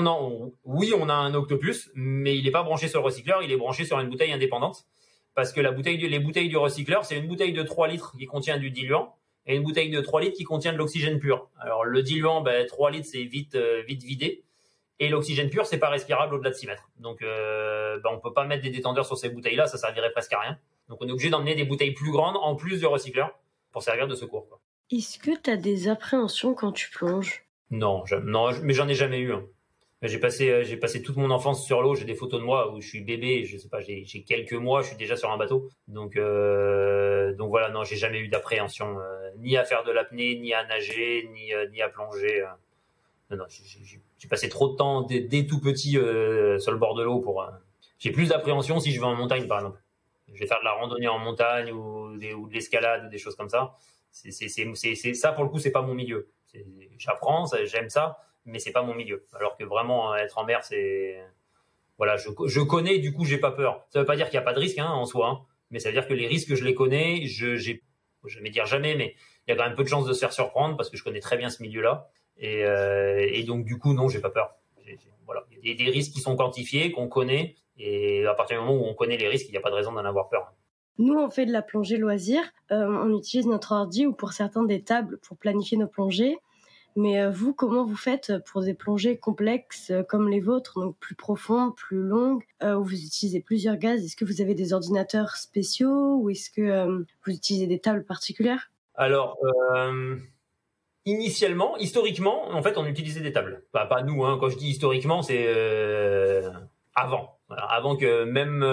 oui, on a un octopus, mais il n'est pas branché sur le recycleur, il est branché sur une bouteille indépendante. Parce que les bouteilles du recycleur, c'est une bouteille de 3 litres qui contient du diluant et une bouteille de 3 litres qui contient de l'oxygène pur. Alors le diluant, ben, 3 litres, c'est vite, euh, vite vidé. Et l'oxygène pur, c'est pas respirable au-delà de 6 mètres. Donc euh, ben, on peut pas mettre des détendeurs sur ces bouteilles-là, ça servirait presque à rien. Donc on est obligé d'emmener des bouteilles plus grandes en plus du recycleur pour servir de secours. Quoi. Est-ce que tu as des appréhensions quand tu plonges? Non, je, non, mais j'en ai jamais eu. Hein. J'ai passé, euh, j'ai passé toute mon enfance sur l'eau. J'ai des photos de moi où je suis bébé. Je sais pas, j'ai, quelques mois. Je suis déjà sur un bateau. Donc, euh, donc voilà. Non, j'ai jamais eu d'appréhension, euh, ni à faire de l'apnée, ni à nager, ni, euh, ni à plonger. Non, non, j'ai passé trop de temps dès, tout petit sur le bord de l'eau pour. j'ai plus d'appréhension si je vais en montagne, par exemple. Je vais faire de la randonnée en montagne ou, de l'escalade ou des choses comme ça. Ça pour le coup, c'est pas mon milieu. J'apprends, j'aime ça, mais c'est pas mon milieu. Alors que vraiment être en mer, c'est voilà, je, connais, du coup, j'ai pas peur. Ça veut pas dire qu'il n'y a pas de risque hein, en soi, hein, mais ça veut dire que les risques, je les connais. Je j'ai, je vais dire jamais, mais il y a quand même peu de chances de se faire surprendre parce que je connais très bien ce milieu-là. Et, euh, donc, du coup, non, j'ai pas peur. voilà, il y a des, risques qui sont quantifiés, qu'on connaît, et à partir du moment où on connaît les risques, il n'y a pas de raison d'en avoir peur. Nous, on fait de la plongée loisir. Euh, on utilise notre ordi ou pour certains des tables pour planifier nos plongées. Mais euh, vous, comment vous faites pour des plongées complexes euh, comme les vôtres, donc plus profondes, plus longues, euh, où vous utilisez plusieurs gaz Est-ce que vous avez des ordinateurs spéciaux ou est-ce que vous utilisez des tables particulières? Alors, initialement, historiquement, en fait, on utilisait des tables. Pas, pas nous, hein. quand je dis historiquement, c'est avant. Avant que même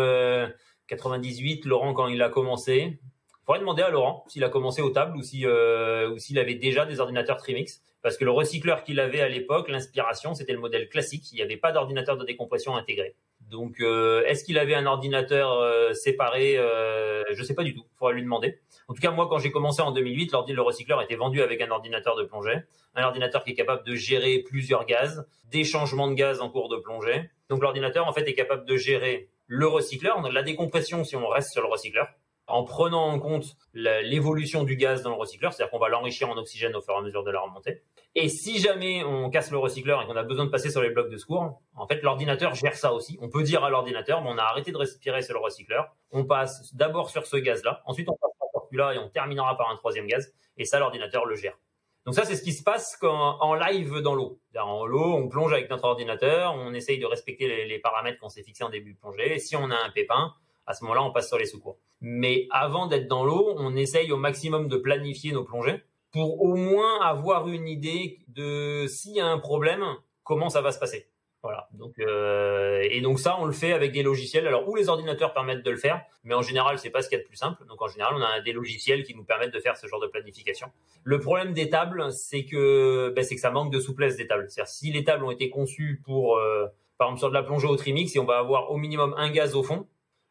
98, Laurent, quand il a commencé, il faudrait demander à Laurent s'il a commencé aux tables ou si ou s'il avait déjà des ordinateurs Trimix parce que le recycleur qu'il avait à l'époque, l'inspiration, c'était le modèle classique. Il n'y avait pas d'ordinateur de décompression intégré. Donc, euh, est-ce qu'il avait un ordinateur euh, séparé euh, Je ne sais pas du tout. Il faudra lui demander. En tout cas, moi, quand j'ai commencé en 2008, le recycleur était vendu avec un ordinateur de plongée, un ordinateur qui est capable de gérer plusieurs gaz, des changements de gaz en cours de plongée. Donc, l'ordinateur, en fait, est capable de gérer le recycleur, la décompression si on reste sur le recycleur, en prenant en compte l'évolution du gaz dans le recycleur, c'est-à-dire qu'on va l'enrichir en oxygène au fur et à mesure de la remontée. Et si jamais on casse le recycleur et qu'on a besoin de passer sur les blocs de secours, en fait, l'ordinateur gère ça aussi. On peut dire à l'ordinateur, on a arrêté de respirer sur le recycleur, on passe d'abord sur ce gaz-là, ensuite on passe par celui-là et on terminera par un troisième gaz, et ça, l'ordinateur le gère. Donc ça, c'est ce qui se passe quand, en live dans l'eau. En l'eau, on plonge avec notre ordinateur, on essaye de respecter les, paramètres qu'on s'est fixés en début de plongée. Si on a un pépin, à ce moment-là, on passe sur les secours. Mais avant d'être dans l'eau, on essaye au maximum de planifier nos plongées pour au moins avoir une idée de s'il y a un problème, comment ça va se passer. Voilà. Donc euh, et donc ça, on le fait avec des logiciels. Alors où les ordinateurs permettent de le faire, mais en général, c'est pas ce qu'il y a de plus simple. Donc en général, on a des logiciels qui nous permettent de faire ce genre de planification. Le problème des tables, c'est que ben, c'est que ça manque de souplesse des tables. C'est-à-dire si les tables ont été conçues pour, euh, par exemple sur de la plongée au trimix, et on va avoir au minimum un gaz au fond,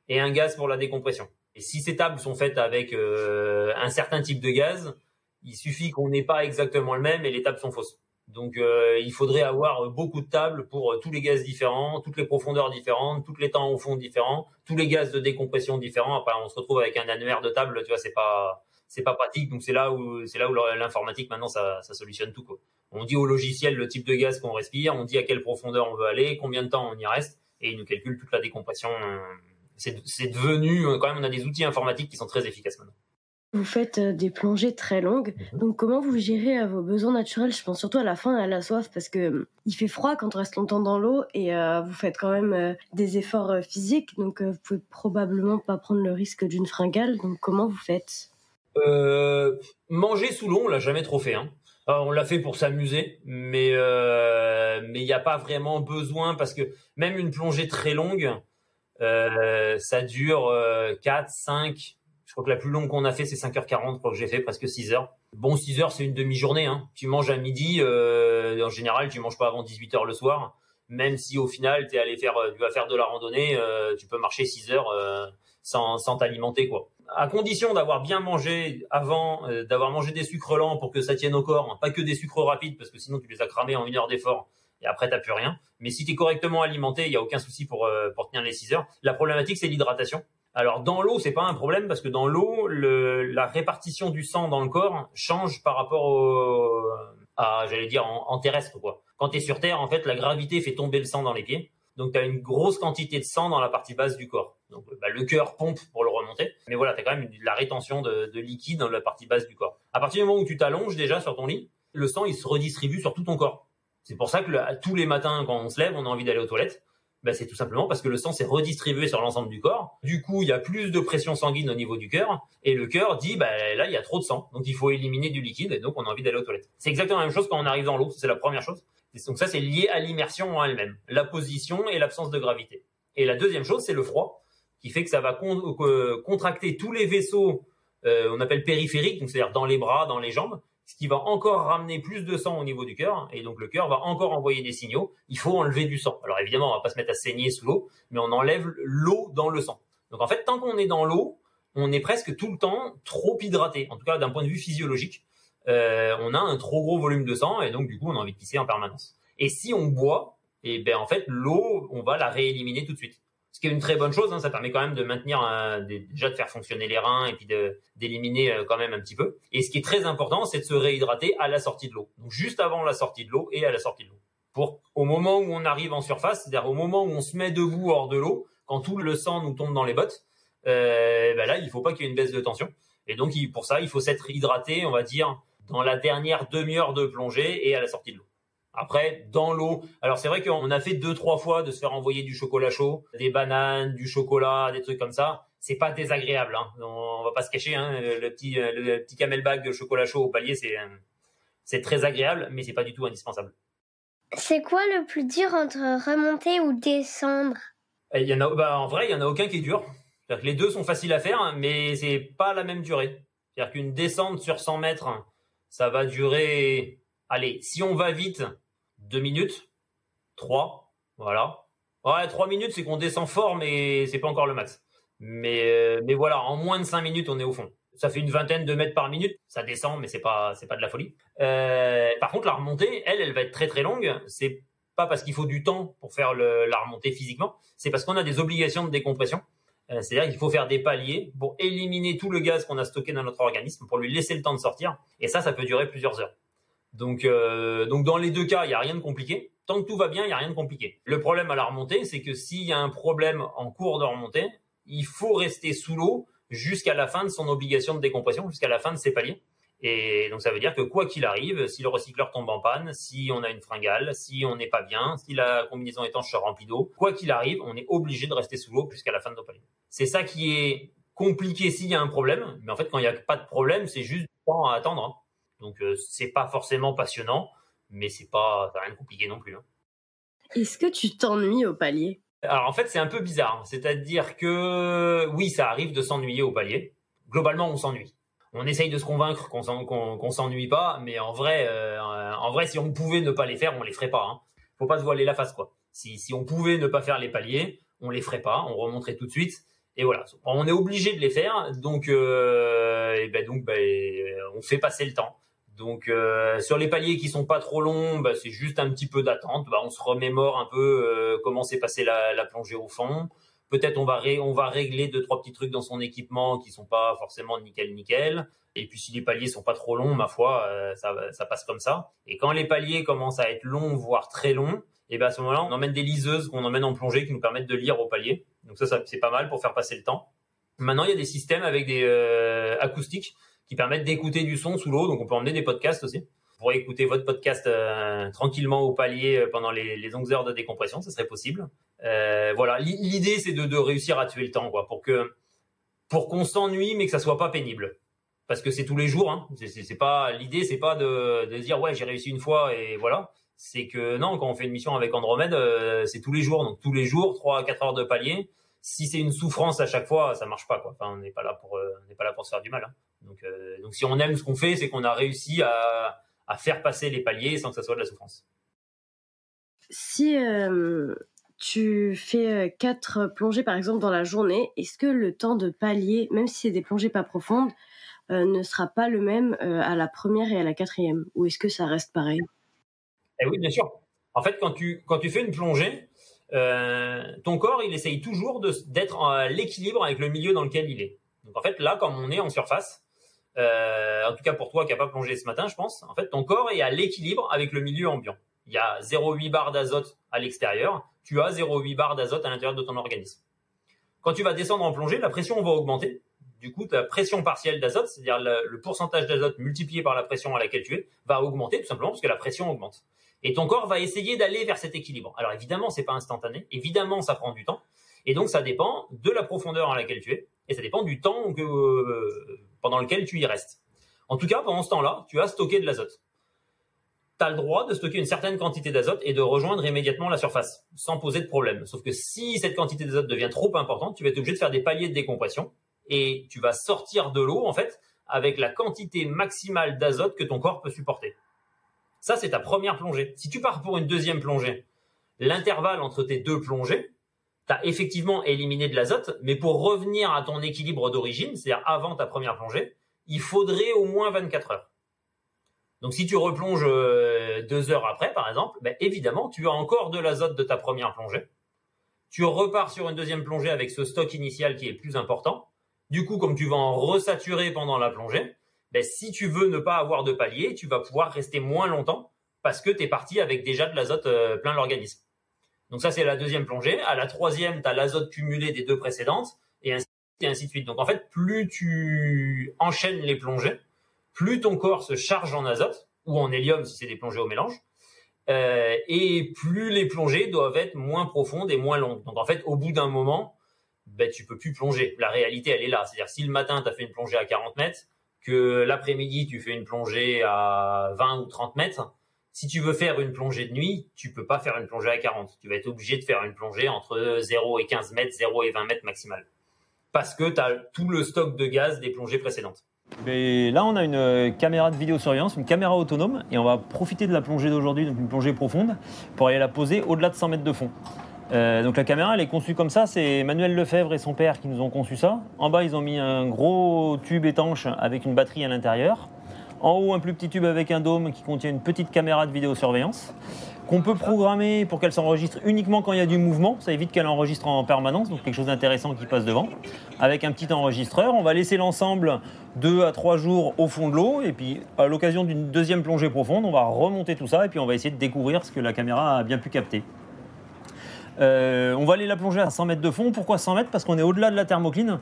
et un gaz pour la décompression. Et si ces tables sont faites avec euh, un certain type de gaz, il suffit qu'on n'ait pas exactement le même et les tables sont fausses. Donc euh, il faudrait avoir beaucoup de tables pour euh, tous les gaz différents, toutes les profondeurs différentes, tous les temps au fond différents, tous les gaz de décompression différents. Après on se retrouve avec un annuaire de table, tu vois, c'est pas c'est pas pratique. Donc c'est là où c'est là où l'informatique maintenant ça, ça solutionne tout quoi. On dit au logiciel le type de gaz qu'on respire, on dit à quelle profondeur on veut aller, combien de temps on y reste et il nous calcule toute la décompression c'est devenu euh, quand même on a des outils informatiques qui sont très efficaces maintenant. Vous faites euh, des plongées très longues, mhm. donc comment vous gérez euh, vos besoins naturels? Je pense surtout à la faim et à la soif parce que il fait froid quand on reste longtemps dans l'eau et vous faites quand même des efforts physiques, donc vous pouvez probablement pas prendre le risque d'une fringale. Donc comment vous faites? Manger sous l'eau, on l'a jamais trop fait. Hein. on l'a fait pour s'amuser, mais mais il n'y a pas vraiment besoin parce que même une plongée très longue, euh, ça dure 4, euh, 5, je crois que la plus longue qu'on a fait, c'est 5h40, je crois que j'ai fait presque 6 heures. Bon, 6 heures, c'est une demi-journée. Hein. Tu manges à midi, euh, en général, tu manges pas avant 18 heures le soir. Même si au final, es allé faire, tu vas faire de la randonnée, tu peux marcher 6 heures sans, sans t'alimenter, quoi. À condition d'avoir bien mangé avant, d'avoir mangé des sucres lents pour que ça tienne au corps, pas que des sucres rapides, parce que sinon tu les as cramés en une heure d'effort et après t'as plus rien. Mais si tu es correctement alimenté, il y a aucun souci pour euh, pour tenir les 6 heures. La problématique c'est l'hydratation. Alors dans l'eau, c'est pas un problème parce que dans l'eau, la répartition du sang dans le corps change par rapport au, à, j'allais dire, en, terrestre quoi. Quand tu es sur Terre, en fait, la gravité fait tomber le sang dans les pieds. Donc tu as une grosse quantité de sang dans la partie basse du corps. Donc bah, le cœur pompe pour le remonter, mais voilà, tu as quand même la rétention de, de, liquide dans la partie basse du corps. À partir du moment où tu t'allonges déjà sur ton lit, le sang il se redistribue sur tout ton corps. C'est pour ça que tous les matins, quand on se lève, on a envie d'aller aux toilettes. Ben, c'est tout simplement parce que le sang s'est redistribué sur l'ensemble du corps. Du coup, il y a plus de pression sanguine au niveau du cœur. Et le cœur dit, ben, là, il y a trop de sang. Donc, il faut éliminer du liquide. Et donc, on a envie d'aller aux toilettes. C'est exactement la même chose quand on arrive dans l'eau. C'est la première chose. Donc, ça, c'est lié à l'immersion en elle-même. La position et l'absence de gravité. Et la deuxième chose, c'est le froid, qui fait que ça va contracter tous les vaisseaux, euh, on appelle périphériques, donc c'est-à-dire dans les bras, dans les jambes, ce qui va encore ramener plus de sang au niveau du cœur, et donc le cœur va encore envoyer des signaux. Il faut enlever du sang. Alors évidemment, on va pas se mettre à saigner sous l'eau, mais on enlève l'eau dans le sang. Donc en fait, tant qu'on est dans l'eau, on est presque tout le temps trop hydraté. En tout cas, d'un point de vue physiologique, euh, on a un trop gros volume de sang, et donc du coup, on a envie de pisser en permanence. Et si on boit, et ben en fait, l'eau, on va la rééliminer tout de suite ce qui est une très bonne chose. Hein, ça permet quand même de maintenir déjà de faire fonctionner les reins et puis d'éliminer euh, quand même un petit peu. Et ce qui est très important, c'est de se réhydrater à la sortie de l'eau. Donc juste avant la sortie de l'eau et à la sortie de l'eau. Pour au moment où on arrive en surface, c'est-à-dire au moment où on se met debout hors de l'eau, quand tout le sang nous tombe dans les bottes, euh, ben là, il faut pas qu'il y ait une baisse de tension. Et donc pour ça, il faut s'être hydraté, on va dire, dans la dernière demi-heure de plongée et à la sortie de l'eau. Après, dans l'eau. Alors c'est vrai qu'on a fait deux trois fois de se faire envoyer du chocolat chaud, des bananes, du chocolat, des trucs comme ça. C'est pas désagréable. Hein. On, va pas se cacher. Hein. Le petit le petit camelback de chocolat chaud au palier, c'est c'est très agréable, mais c'est pas du tout indispensable. C'est quoi le plus dur entre remonter ou descendre? Il y en a, bah, en vrai, il y en a aucun qui est dur. Que les deux sont faciles à faire, mais c'est pas la même durée. C'est-à-dire qu'une descente sur 100 mètres, ça va durer allez, si on va vite, deux minutes, trois, voilà. Ouais, trois minutes, c'est qu'on descend fort, mais c'est pas encore le max. Mais, euh, mais voilà, en moins de cinq minutes, on est au fond. Ça fait une vingtaine de mètres par minute, ça descend, mais c'est pas, c'est pas de la folie. Euh, par contre, la remontée, elle, elle va être très très longue. C'est pas parce qu'il faut du temps pour faire la remontée physiquement, c'est parce qu'on a des obligations de décompression. Euh, c'est-à-dire qu'il faut faire des paliers pour éliminer tout le gaz qu'on a stocké dans notre organisme, pour lui laisser le temps de sortir. Et ça, ça peut durer plusieurs heures. Donc, euh, donc dans les deux cas, il n'y a rien de compliqué. Tant que tout va bien, il n'y a rien de compliqué. Le problème à la remontée, c'est que s'il y a un problème en cours de remontée, il faut rester sous l'eau jusqu'à la fin de son obligation de décompression, jusqu'à la fin de ses paliers. Et donc ça veut dire que quoi qu'il arrive, si le recycleur tombe en panne, si on a une fringale, si on n'est pas bien, si la combinaison étanche se remplit d'eau, quoi qu'il arrive, on est obligé de rester sous l'eau jusqu'à la fin de nos paliers. C'est ça qui est compliqué s'il y a un problème, mais en fait quand il n'y a pas de problème, c'est juste du temps à attendre. Hein. Donc euh, c'est pas forcément passionnant, mais c'est pas rien de compliqué non plus. Hein. Est-ce que tu t'ennuies au palier? Alors en fait c'est un peu bizarre, c'est-à-dire que oui ça arrive de s'ennuyer au palier. Globalement on s'ennuie. On essaye de se convaincre qu'on s'ennuie pas, mais en vrai, euh, en vrai si on pouvait ne pas les faire, on les ferait pas. Hein. Faut pas se voiler la face quoi. Si, si on pouvait ne pas faire les paliers, on les ferait pas, on remonterait tout de suite. Et voilà, on est obligé de les faire, donc euh, et ben donc ben, on fait passer le temps. Donc euh, sur les paliers qui sont pas trop longs, bah, c'est juste un petit peu d'attente. Bah, on se remémore un peu euh, comment s'est passé la, plongée au fond. Peut-être on va on va régler deux trois petits trucs dans son équipement qui sont pas forcément nickel nickel. Et puis si les paliers sont pas trop longs, ma foi, euh, ça, passe comme ça. Et quand les paliers commencent à être longs, voire très longs, et ben à ce moment-là, on emmène des liseuses qu'on emmène en plongée qui nous permettent de lire au palier. Donc ça c'est pas mal pour faire passer le temps. Maintenant, il y a des systèmes avec des acoustiques qui permettent d'écouter du son sous l'eau. Donc on peut emmener des podcasts aussi. Vous pourrez écouter votre podcast euh, tranquillement au palier euh, pendant les, les, longues heures de décompression, ça serait possible. Euh, voilà, l'idée c'est de, réussir à tuer le temps, quoi, pour que pour qu'on s'ennuie mais que ça soit pas pénible. Parce que c'est tous les jours. Hein. C'est pas l'idée, c'est pas de, de dire ouais j'ai réussi une fois et voilà. C'est que non, quand on fait une mission avec Andromède, c'est tous les jours. Donc tous les jours, 3 à 4 heures de palier si c'est une souffrance à chaque fois, ça marche pas quoi. On n'est pas là pour on n'est pas là pour se faire du mal. Hein. Donc, euh, donc si on aime ce qu'on fait, c'est qu'on a réussi à, à, faire passer les paliers sans que ça soit de la souffrance. Si euh, tu fais euh, quatre plongées par exemple dans la journée, est-ce que le temps de palier, même si c'est des plongées pas profondes, ne sera pas le même à la première et à la quatrième? Ou est-ce que ça reste pareil? Eh Oui, bien sûr. En fait, quand tu, quand tu fais une plongée, ton corps, il essaye toujours d'être à l'équilibre avec le milieu dans lequel il est. Donc en fait, là, comme on est en surface, euh, en tout cas pour toi qui n'a pas plongé ce matin, je pense, en fait, ton corps est à l'équilibre avec le milieu ambiant. Il y a 0,8 bar d'azote à l'extérieur, tu as 0,8 bar d'azote à l'intérieur de ton organisme. Quand tu vas descendre en plongée, la pression va augmenter. Du coup, ta pression partielle d'azote, c'est-à-dire le, le, pourcentage d'azote multiplié par la pression à laquelle tu es, va augmenter tout simplement parce que la pression augmente. Et ton corps va essayer d'aller vers cet équilibre. Alors évidemment, c'est pas instantané. Évidemment, ça prend du temps. Et donc, ça dépend de la profondeur à laquelle tu es, et ça dépend du temps que, euh, pendant lequel tu y restes. En tout cas, pendant ce temps-là, tu as stocké de l'azote. Tu as le droit de stocker une certaine quantité d'azote et de rejoindre immédiatement la surface, sans poser de problème. Sauf que si cette quantité d'azote devient trop importante, tu vas être obligé de faire des paliers de décompression et tu vas sortir de l'eau, en fait, avec la quantité maximale d'azote que ton corps peut supporter. Ça, c'est ta première plongée. Si tu pars pour une deuxième plongée, l'intervalle entre tes deux plongées, tu effectivement éliminé de l'azote, mais pour revenir à ton équilibre d'origine, c'est-à-dire avant ta première plongée, il faudrait au moins 24 heures. Donc si tu replonges euh, deux heures après, par exemple, ben, évidemment, tu as encore de l'azote de ta première plongée. Tu repars sur une deuxième plongée avec ce stock initial qui est plus important. Du coup, comme tu vas en resaturer pendant la plongée, ben, si tu veux ne pas avoir de palier, tu vas pouvoir rester moins longtemps parce que tu es parti avec déjà de l'azote euh, plein l'organisme. Donc ça, c'est la deuxième plongée. À la troisième, tu as l'azote cumulé des deux précédentes et ainsi, de suite. Donc en fait, plus tu enchaînes les plongées, plus ton corps se charge en azote ou en hélium si c'est des plongées au mélange, euh, et plus les plongées doivent être moins profondes et moins longues. Donc en fait, au bout d'un moment, ben, tu peux plus plonger. La réalité, elle est là. C'est-à-dire si le matin, tu as fait une plongée à 40 mètres, que l'après-midi, tu fais une plongée à 20 ou 30 mètres, si tu veux faire une plongée de nuit, tu peux pas faire une plongée à 40. Tu vas être obligé de faire une plongée entre 0 et 15 mètres, 0 et 20 mètres maximal. Parce que tu as tout le stock de gaz des plongées précédentes. Mais là, on a une caméra de vidéosurveillance, une caméra autonome, et on va profiter de la plongée d'aujourd'hui, donc une plongée profonde, pour aller la poser au-delà de 100 mètres de fond. Euh, donc la caméra, elle est conçue comme ça. C'est Manuel Lefebvre et son père qui nous ont conçu ça. En bas, ils ont mis un gros tube étanche avec une batterie à l'intérieur. En haut, un plus petit tube avec un dôme qui contient une petite caméra de vidéosurveillance qu'on peut programmer pour qu'elle s'enregistre uniquement quand il y a du mouvement. Ça évite qu'elle enregistre en permanence, donc quelque chose d'intéressant qui passe devant. Avec un petit enregistreur, on va laisser l'ensemble deux à trois jours au fond de l'eau, et puis à l'occasion d'une deuxième plongée profonde, on va remonter tout ça, et puis on va essayer de découvrir ce que la caméra a bien pu capter. Euh, on va aller la plonger à 100 mètres de fond. Pourquoi 100 mètres? Parce qu'on est au-delà de la thermocline.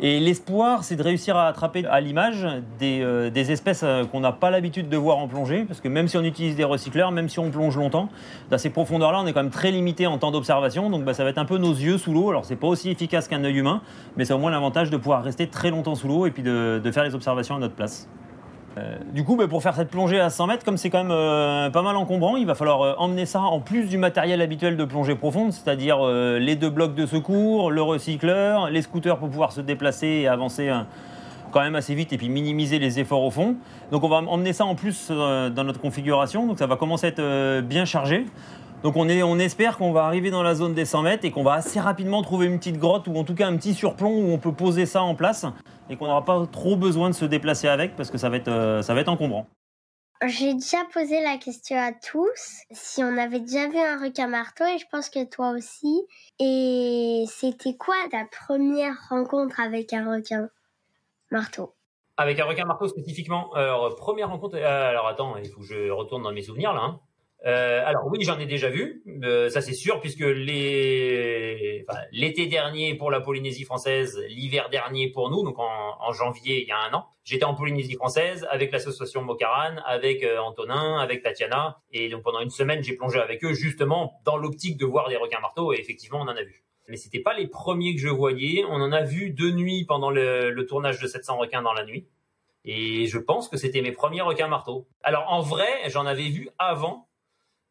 Et l'espoir, c'est de réussir à attraper à l'image des, euh, espèces euh, qu'on n'a pas l'habitude de voir en plongée. Parce que même si on utilise des recycleurs, même si on plonge longtemps, dans ces profondeurs-là, on est quand même très limité en temps d'observation. Donc bah, ça va être un peu nos yeux sous l'eau. Alors c'est pas aussi efficace qu'un œil humain, mais c'est au moins l'avantage de pouvoir rester très longtemps sous l'eau et puis de faire les observations à notre place. Euh, du coup, bah, pour faire cette plongée à 100 mètres, comme c'est quand même euh, pas mal encombrant, il va falloir euh, emmener ça en plus du matériel habituel de plongée profonde, c'est-à-dire les deux blocs de secours, le recycleur, les scooters pour pouvoir se déplacer et avancer quand même assez vite et puis minimiser les efforts au fond. Donc on va emmener ça en plus dans notre configuration, donc ça va commencer à être bien chargé. Donc on, est, on espère qu'on va arriver dans la zone des 100 mètres et qu'on va assez rapidement trouver une petite grotte ou en tout cas un petit surplomb où on peut poser ça en place et qu'on n'aura pas trop besoin de se déplacer avec parce que ça va être, euh, ça va être encombrant. J'ai déjà posé la question à tous si on avait déjà vu un requin marteau et je pense que toi aussi. Et c'était quoi ta première rencontre avec un requin marteau? Avec un requin marteau spécifiquement? Alors, première rencontre. Euh, alors attends, il faut que je retourne dans mes souvenirs là. Hein. Euh, alors oui, j'en ai déjà vu, euh, ça c'est sûr, puisque l'été dernier pour la Polynésie française, l'hiver dernier pour nous, donc en, janvier il y a un an, j'étais en Polynésie française avec l'association Mokaran, avec euh, Antonin, avec Tatiana, et donc pendant une semaine j'ai plongé avec eux justement dans l'optique de voir des requins marteaux, et effectivement on en a vu. Mais c'était pas les premiers que je voyais, on en a vu deux nuits pendant le, le tournage de 700 requins dans la nuit. Et je pense que c'était mes premiers requins marteaux. Alors en vrai, j'en avais vu avant,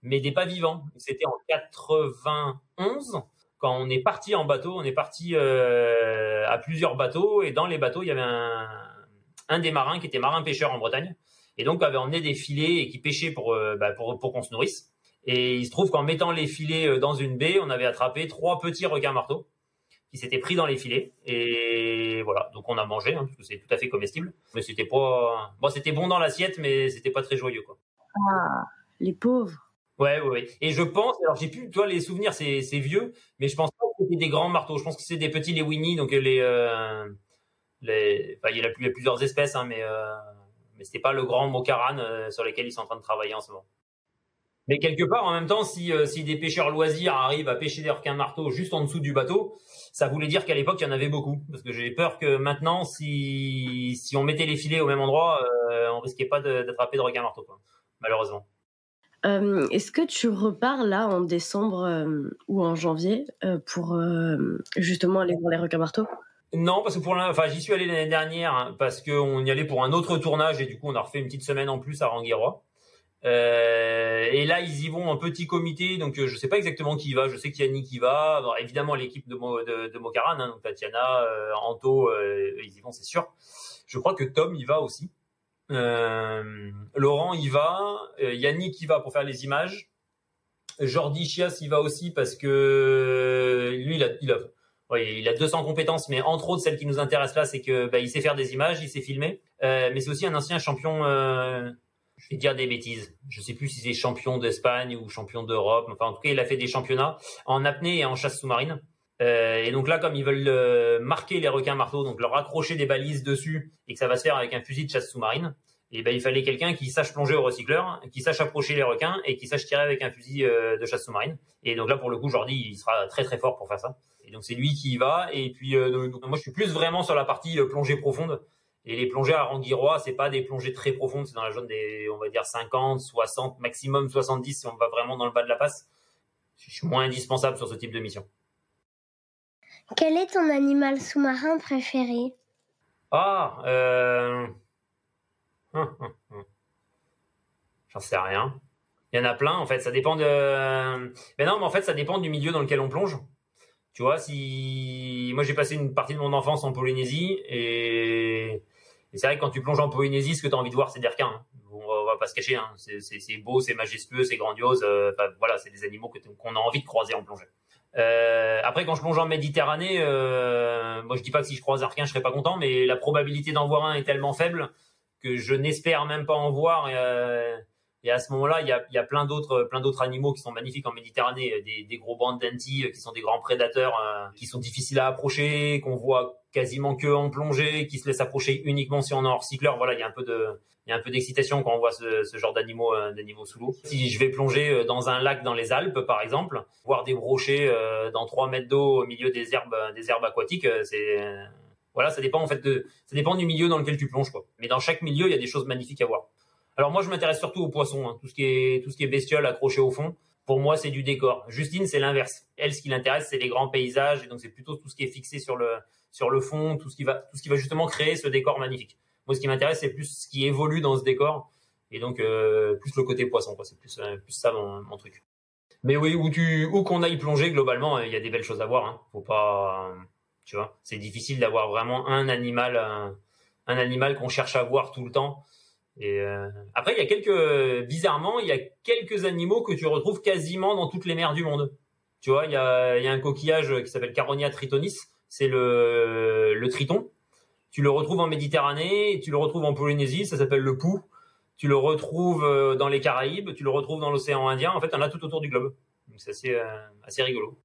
mais des pas vivants. C'était en 91 quand on est parti en bateau. On est parti euh, à plusieurs bateaux et dans les bateaux il y avait un, des marins qui était marin pêcheur en Bretagne et donc avait emmené des filets et qui pêchait pour euh, bah, pour, pour qu'on se nourrisse. Et il se trouve qu'en mettant les filets euh, dans une baie, on avait attrapé trois petits requins marteaux qui s'étaient pris dans les filets. Et voilà, donc on a mangé, hein, parce que c'est tout à fait comestible. Mais c'était pas, bon, c'était bon dans l'assiette, mais c'était pas très joyeux, quoi. Ah, les pauvres. Ouais, ouais, ouais. Et je pense, alors j'ai plus, toi, les souvenirs, c'est, c'est vieux, mais je pense pas que c'était des grands marteaux. Je pense que c'est des petits les Winnie, donc les, euh, les, enfin, il y, a, plusieurs espèces, hein, mais, euh, mais c'était pas le grand mocaran euh, sur lequel ils sont en train de travailler en ce moment. Mais quelque part, en même temps, si, euh, si des pêcheurs loisirs arrivent à pêcher des requins marteaux juste en dessous du bateau, ça voulait dire qu'à l'époque, il y en avait beaucoup. Parce que j'ai peur que maintenant, si, si on mettait les filets au même endroit, euh, on risquait pas d'attraper de, de requins marteaux, quoi, malheureusement. Euh, est-ce que tu repars là en décembre euh, ou en janvier euh, pour justement aller voir les requins marteaux? Non, parce que pour enfin j'y suis allé l'année dernière hein, parce qu'on y allait pour un autre tournage et du coup on a refait une petite semaine en plus à Ranguerois. Euh, et là, ils y vont en petit comité, donc je sais pas exactement qui y va. Je sais qu'il y a Nick qui va. Évidemment, l'équipe de, Mo, de, de hein, donc Tatiana, Anto, ils y vont, c'est sûr. Je crois que Tom y va aussi. Euh, Laurent y va. Yannick y va pour faire les images. Jordi Chias y va aussi parce que lui, il a, il a, il a 200 compétences, mais entre autres, celle qui nous intéresse là, c'est que bah, il sait faire des images, il sait filmer, mais c'est aussi un ancien champion je vais dire des bêtises. Je sais plus si c'est champion d'Espagne ou champion d'Europe. Enfin, en tout cas, il a fait des championnats en apnée et en chasse sous-marine. Euh, et donc là, comme ils veulent euh, marquer les requins marteaux, donc leur accrocher des balises dessus et que ça va se faire avec un fusil de chasse sous-marine, et ben il fallait quelqu'un qui sache plonger au recycleur, qui sache approcher les requins et qui sache tirer avec un fusil euh, de chasse sous-marine. Et donc là, pour le coup, Jordi, il sera très très fort pour faire ça. Et donc c'est lui qui y va. Et puis euh, donc, moi, je suis plus vraiment sur la partie euh, plongée profonde. Et les plongées à Rangirois, c'est pas des plongées très profondes, c'est dans la zone des, on va dire 50, 60, maximum 70 si on va vraiment dans le bas de la passe. Je suis moins indispensable sur ce type de mission. Quel est ton animal sous-marin préféré? Ah, euh... J'en sais rien. Il y en a plein, en fait. Ça dépend de. Mais non, mais en fait, ça dépend du milieu dans lequel on plonge. Tu vois, si moi j'ai passé une partie de mon enfance en Polynésie et et c'est vrai que quand tu plonges en Polynésie, ce que tu as envie de voir, c'est des requins. Hein. On, va, va pas se cacher. Hein. C'est beau, c'est majestueux, c'est grandiose. Euh, voilà, c'est des animaux qu'on a envie de croiser en plongée. Euh, après, quand je plonge en Méditerranée, euh, moi je dis pas que si je croise un requin, je serais pas content, mais la probabilité d'en voir un est tellement faible que je n'espère même pas en voir. Euh, et à ce moment-là, il y a, plein d'autres, plein d'autres animaux qui sont magnifiques en Méditerranée, des, des gros bandes d'antilles qui sont des grands prédateurs, euh, qui sont difficiles à approcher, qu'on voit quasiment que en plongée, qui se laissent approcher uniquement si on est hors cycleur. Voilà, il y a un peu de, il y a un peu d'excitation quand on voit ce, genre d'animaux, euh, d'animaux sous l'eau. Si je vais plonger euh, dans un lac dans les Alpes, par exemple, voir des rochers euh, dans 3 mètres d'eau au milieu des herbes, des herbes aquatiques, c'est voilà, ça dépend en fait de, ça dépend du milieu dans lequel tu plonges. Mais dans chaque milieu, il y a des choses magnifiques à voir. Alors moi, je m'intéresse surtout aux poissons, hein, tout ce qui est tout ce qui est bestiole accroché au fond. Pour moi, c'est du décor. Justine, c'est l'inverse. Elle, ce qui l'intéresse, c'est les grands paysages, et donc c'est plutôt tout ce qui est fixé sur le sur le fond, tout ce qui va tout ce qui va justement créer ce décor magnifique. Moi, ce qui m'intéresse, c'est plus ce qui évolue dans ce décor, et donc euh, plus le côté poisson. Quoi. C'est plus euh, plus ça mon, truc. Mais oui, où tu où qu'on aille plonger, globalement, il y a des belles choses à voir. Hein. Faut pas, tu vois, c'est difficile d'avoir vraiment un animal un, animal qu'on cherche à voir tout le temps. Et euh, après, il y a quelques, bizarrement, il y a quelques animaux que tu retrouves quasiment dans toutes les mers du monde. Tu vois, il y a, il y a un coquillage qui s'appelle Caronia tritonis, c'est le, le triton. Tu le retrouves en Méditerranée, tu le retrouves en Polynésie, ça s'appelle le pou. Tu le retrouves euh, dans les Caraïbes, tu le retrouves dans l'océan Indien. En fait, on a tout autour du globe. Donc c'est assez, euh, assez rigolo.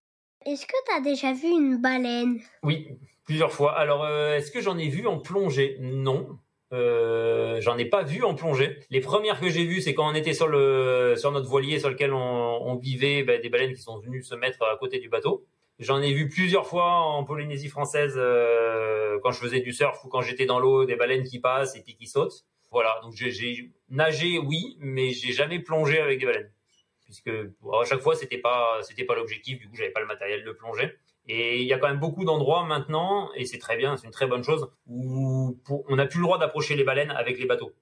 Est-ce que tu as déjà vu une baleine? Oui, plusieurs fois. Alors, euh, est-ce que j'en ai vu en plongée? Non. Euh, j'en ai pas vu en plongée. Les premières que j'ai vues, c'est quand on était sur le sur notre voilier sur lequel on, on vivait, ben, des baleines qui sont venues se mettre à côté du bateau. J'en ai vu plusieurs fois en Polynésie française euh, quand je faisais du surf ou quand j'étais dans l'eau, des baleines qui passent et puis qui sautent. Voilà, donc j'ai nagé, oui, mais j'ai jamais plongé avec des baleines, puisque à chaque fois c'était pas c'était pas l'objectif. Du coup, j'avais pas le matériel de plongée. Et il y a quand même beaucoup d'endroits maintenant, et c'est très bien, c'est une très bonne chose, où on n'a plus le droit d'approcher les baleines avec les bateaux.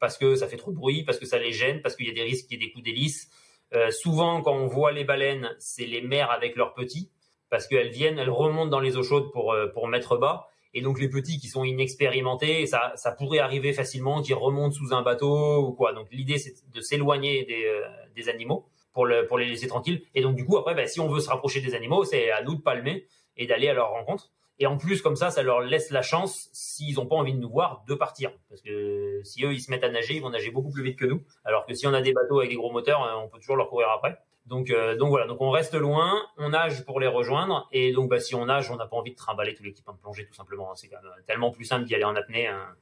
Parce que ça fait trop de bruit, parce que ça les gêne, parce qu'il y a des risques qu'il y ait des coups d'hélice. Euh, souvent, quand on voit les baleines, c'est les mères avec leurs petits, parce qu'elles viennent, elles remontent dans les eaux chaudes pour, euh, pour mettre bas. Et donc les petits qui sont inexpérimentés, ça, ça pourrait arriver facilement qu'ils remontent sous un bateau ou quoi. Donc l'idée, c'est de s'éloigner des, euh, des animaux pour, le, pour les laisser tranquilles. Et donc, du coup, après, bah, si on veut se rapprocher des animaux, c'est à nous de palmer et d'aller à leur rencontre. Et en plus, comme ça, ça leur laisse la chance, s'ils n'ont pas envie de nous voir, de partir. Parce que si eux, ils se mettent à nager, ils vont nager beaucoup plus vite que nous. Alors que si on a des bateaux avec des gros moteurs, on peut toujours leur courir après. Donc, euh, donc voilà, donc on reste loin, on nage pour les rejoindre. Et donc, bah, si on nage, on n'a pas envie de trimballer tout l'équipement de plongée, tout simplement. C'est quand même tellement plus simple d'y aller en apnée. Hein.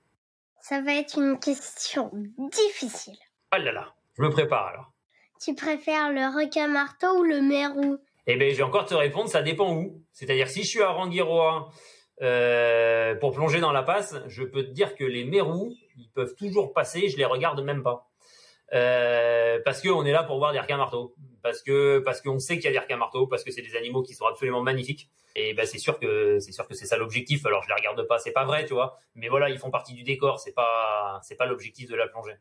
Ça va être une question difficile. Ah là là, je me prépare alors. Tu préfères le requin marteau ou le mérou? Eh bien, je vais encore te répondre, ça dépend où. C'est-à-dire, si je suis à Rangiroa euh, pour plonger dans la passe, je peux te dire que les mérous, ils peuvent toujours passer, je les regarde même pas. Euh, parce qu'on est là pour voir des requins marteaux, parce que parce qu'on sait qu'il y a des requins marteaux, parce que c'est des animaux qui sont absolument magnifiques. Et ben c'est sûr que c'est sûr que c'est ça l'objectif. Alors je les regarde pas, c'est pas vrai, tu vois. Mais voilà, ils font partie du décor. C'est pas c'est pas l'objectif de la plongée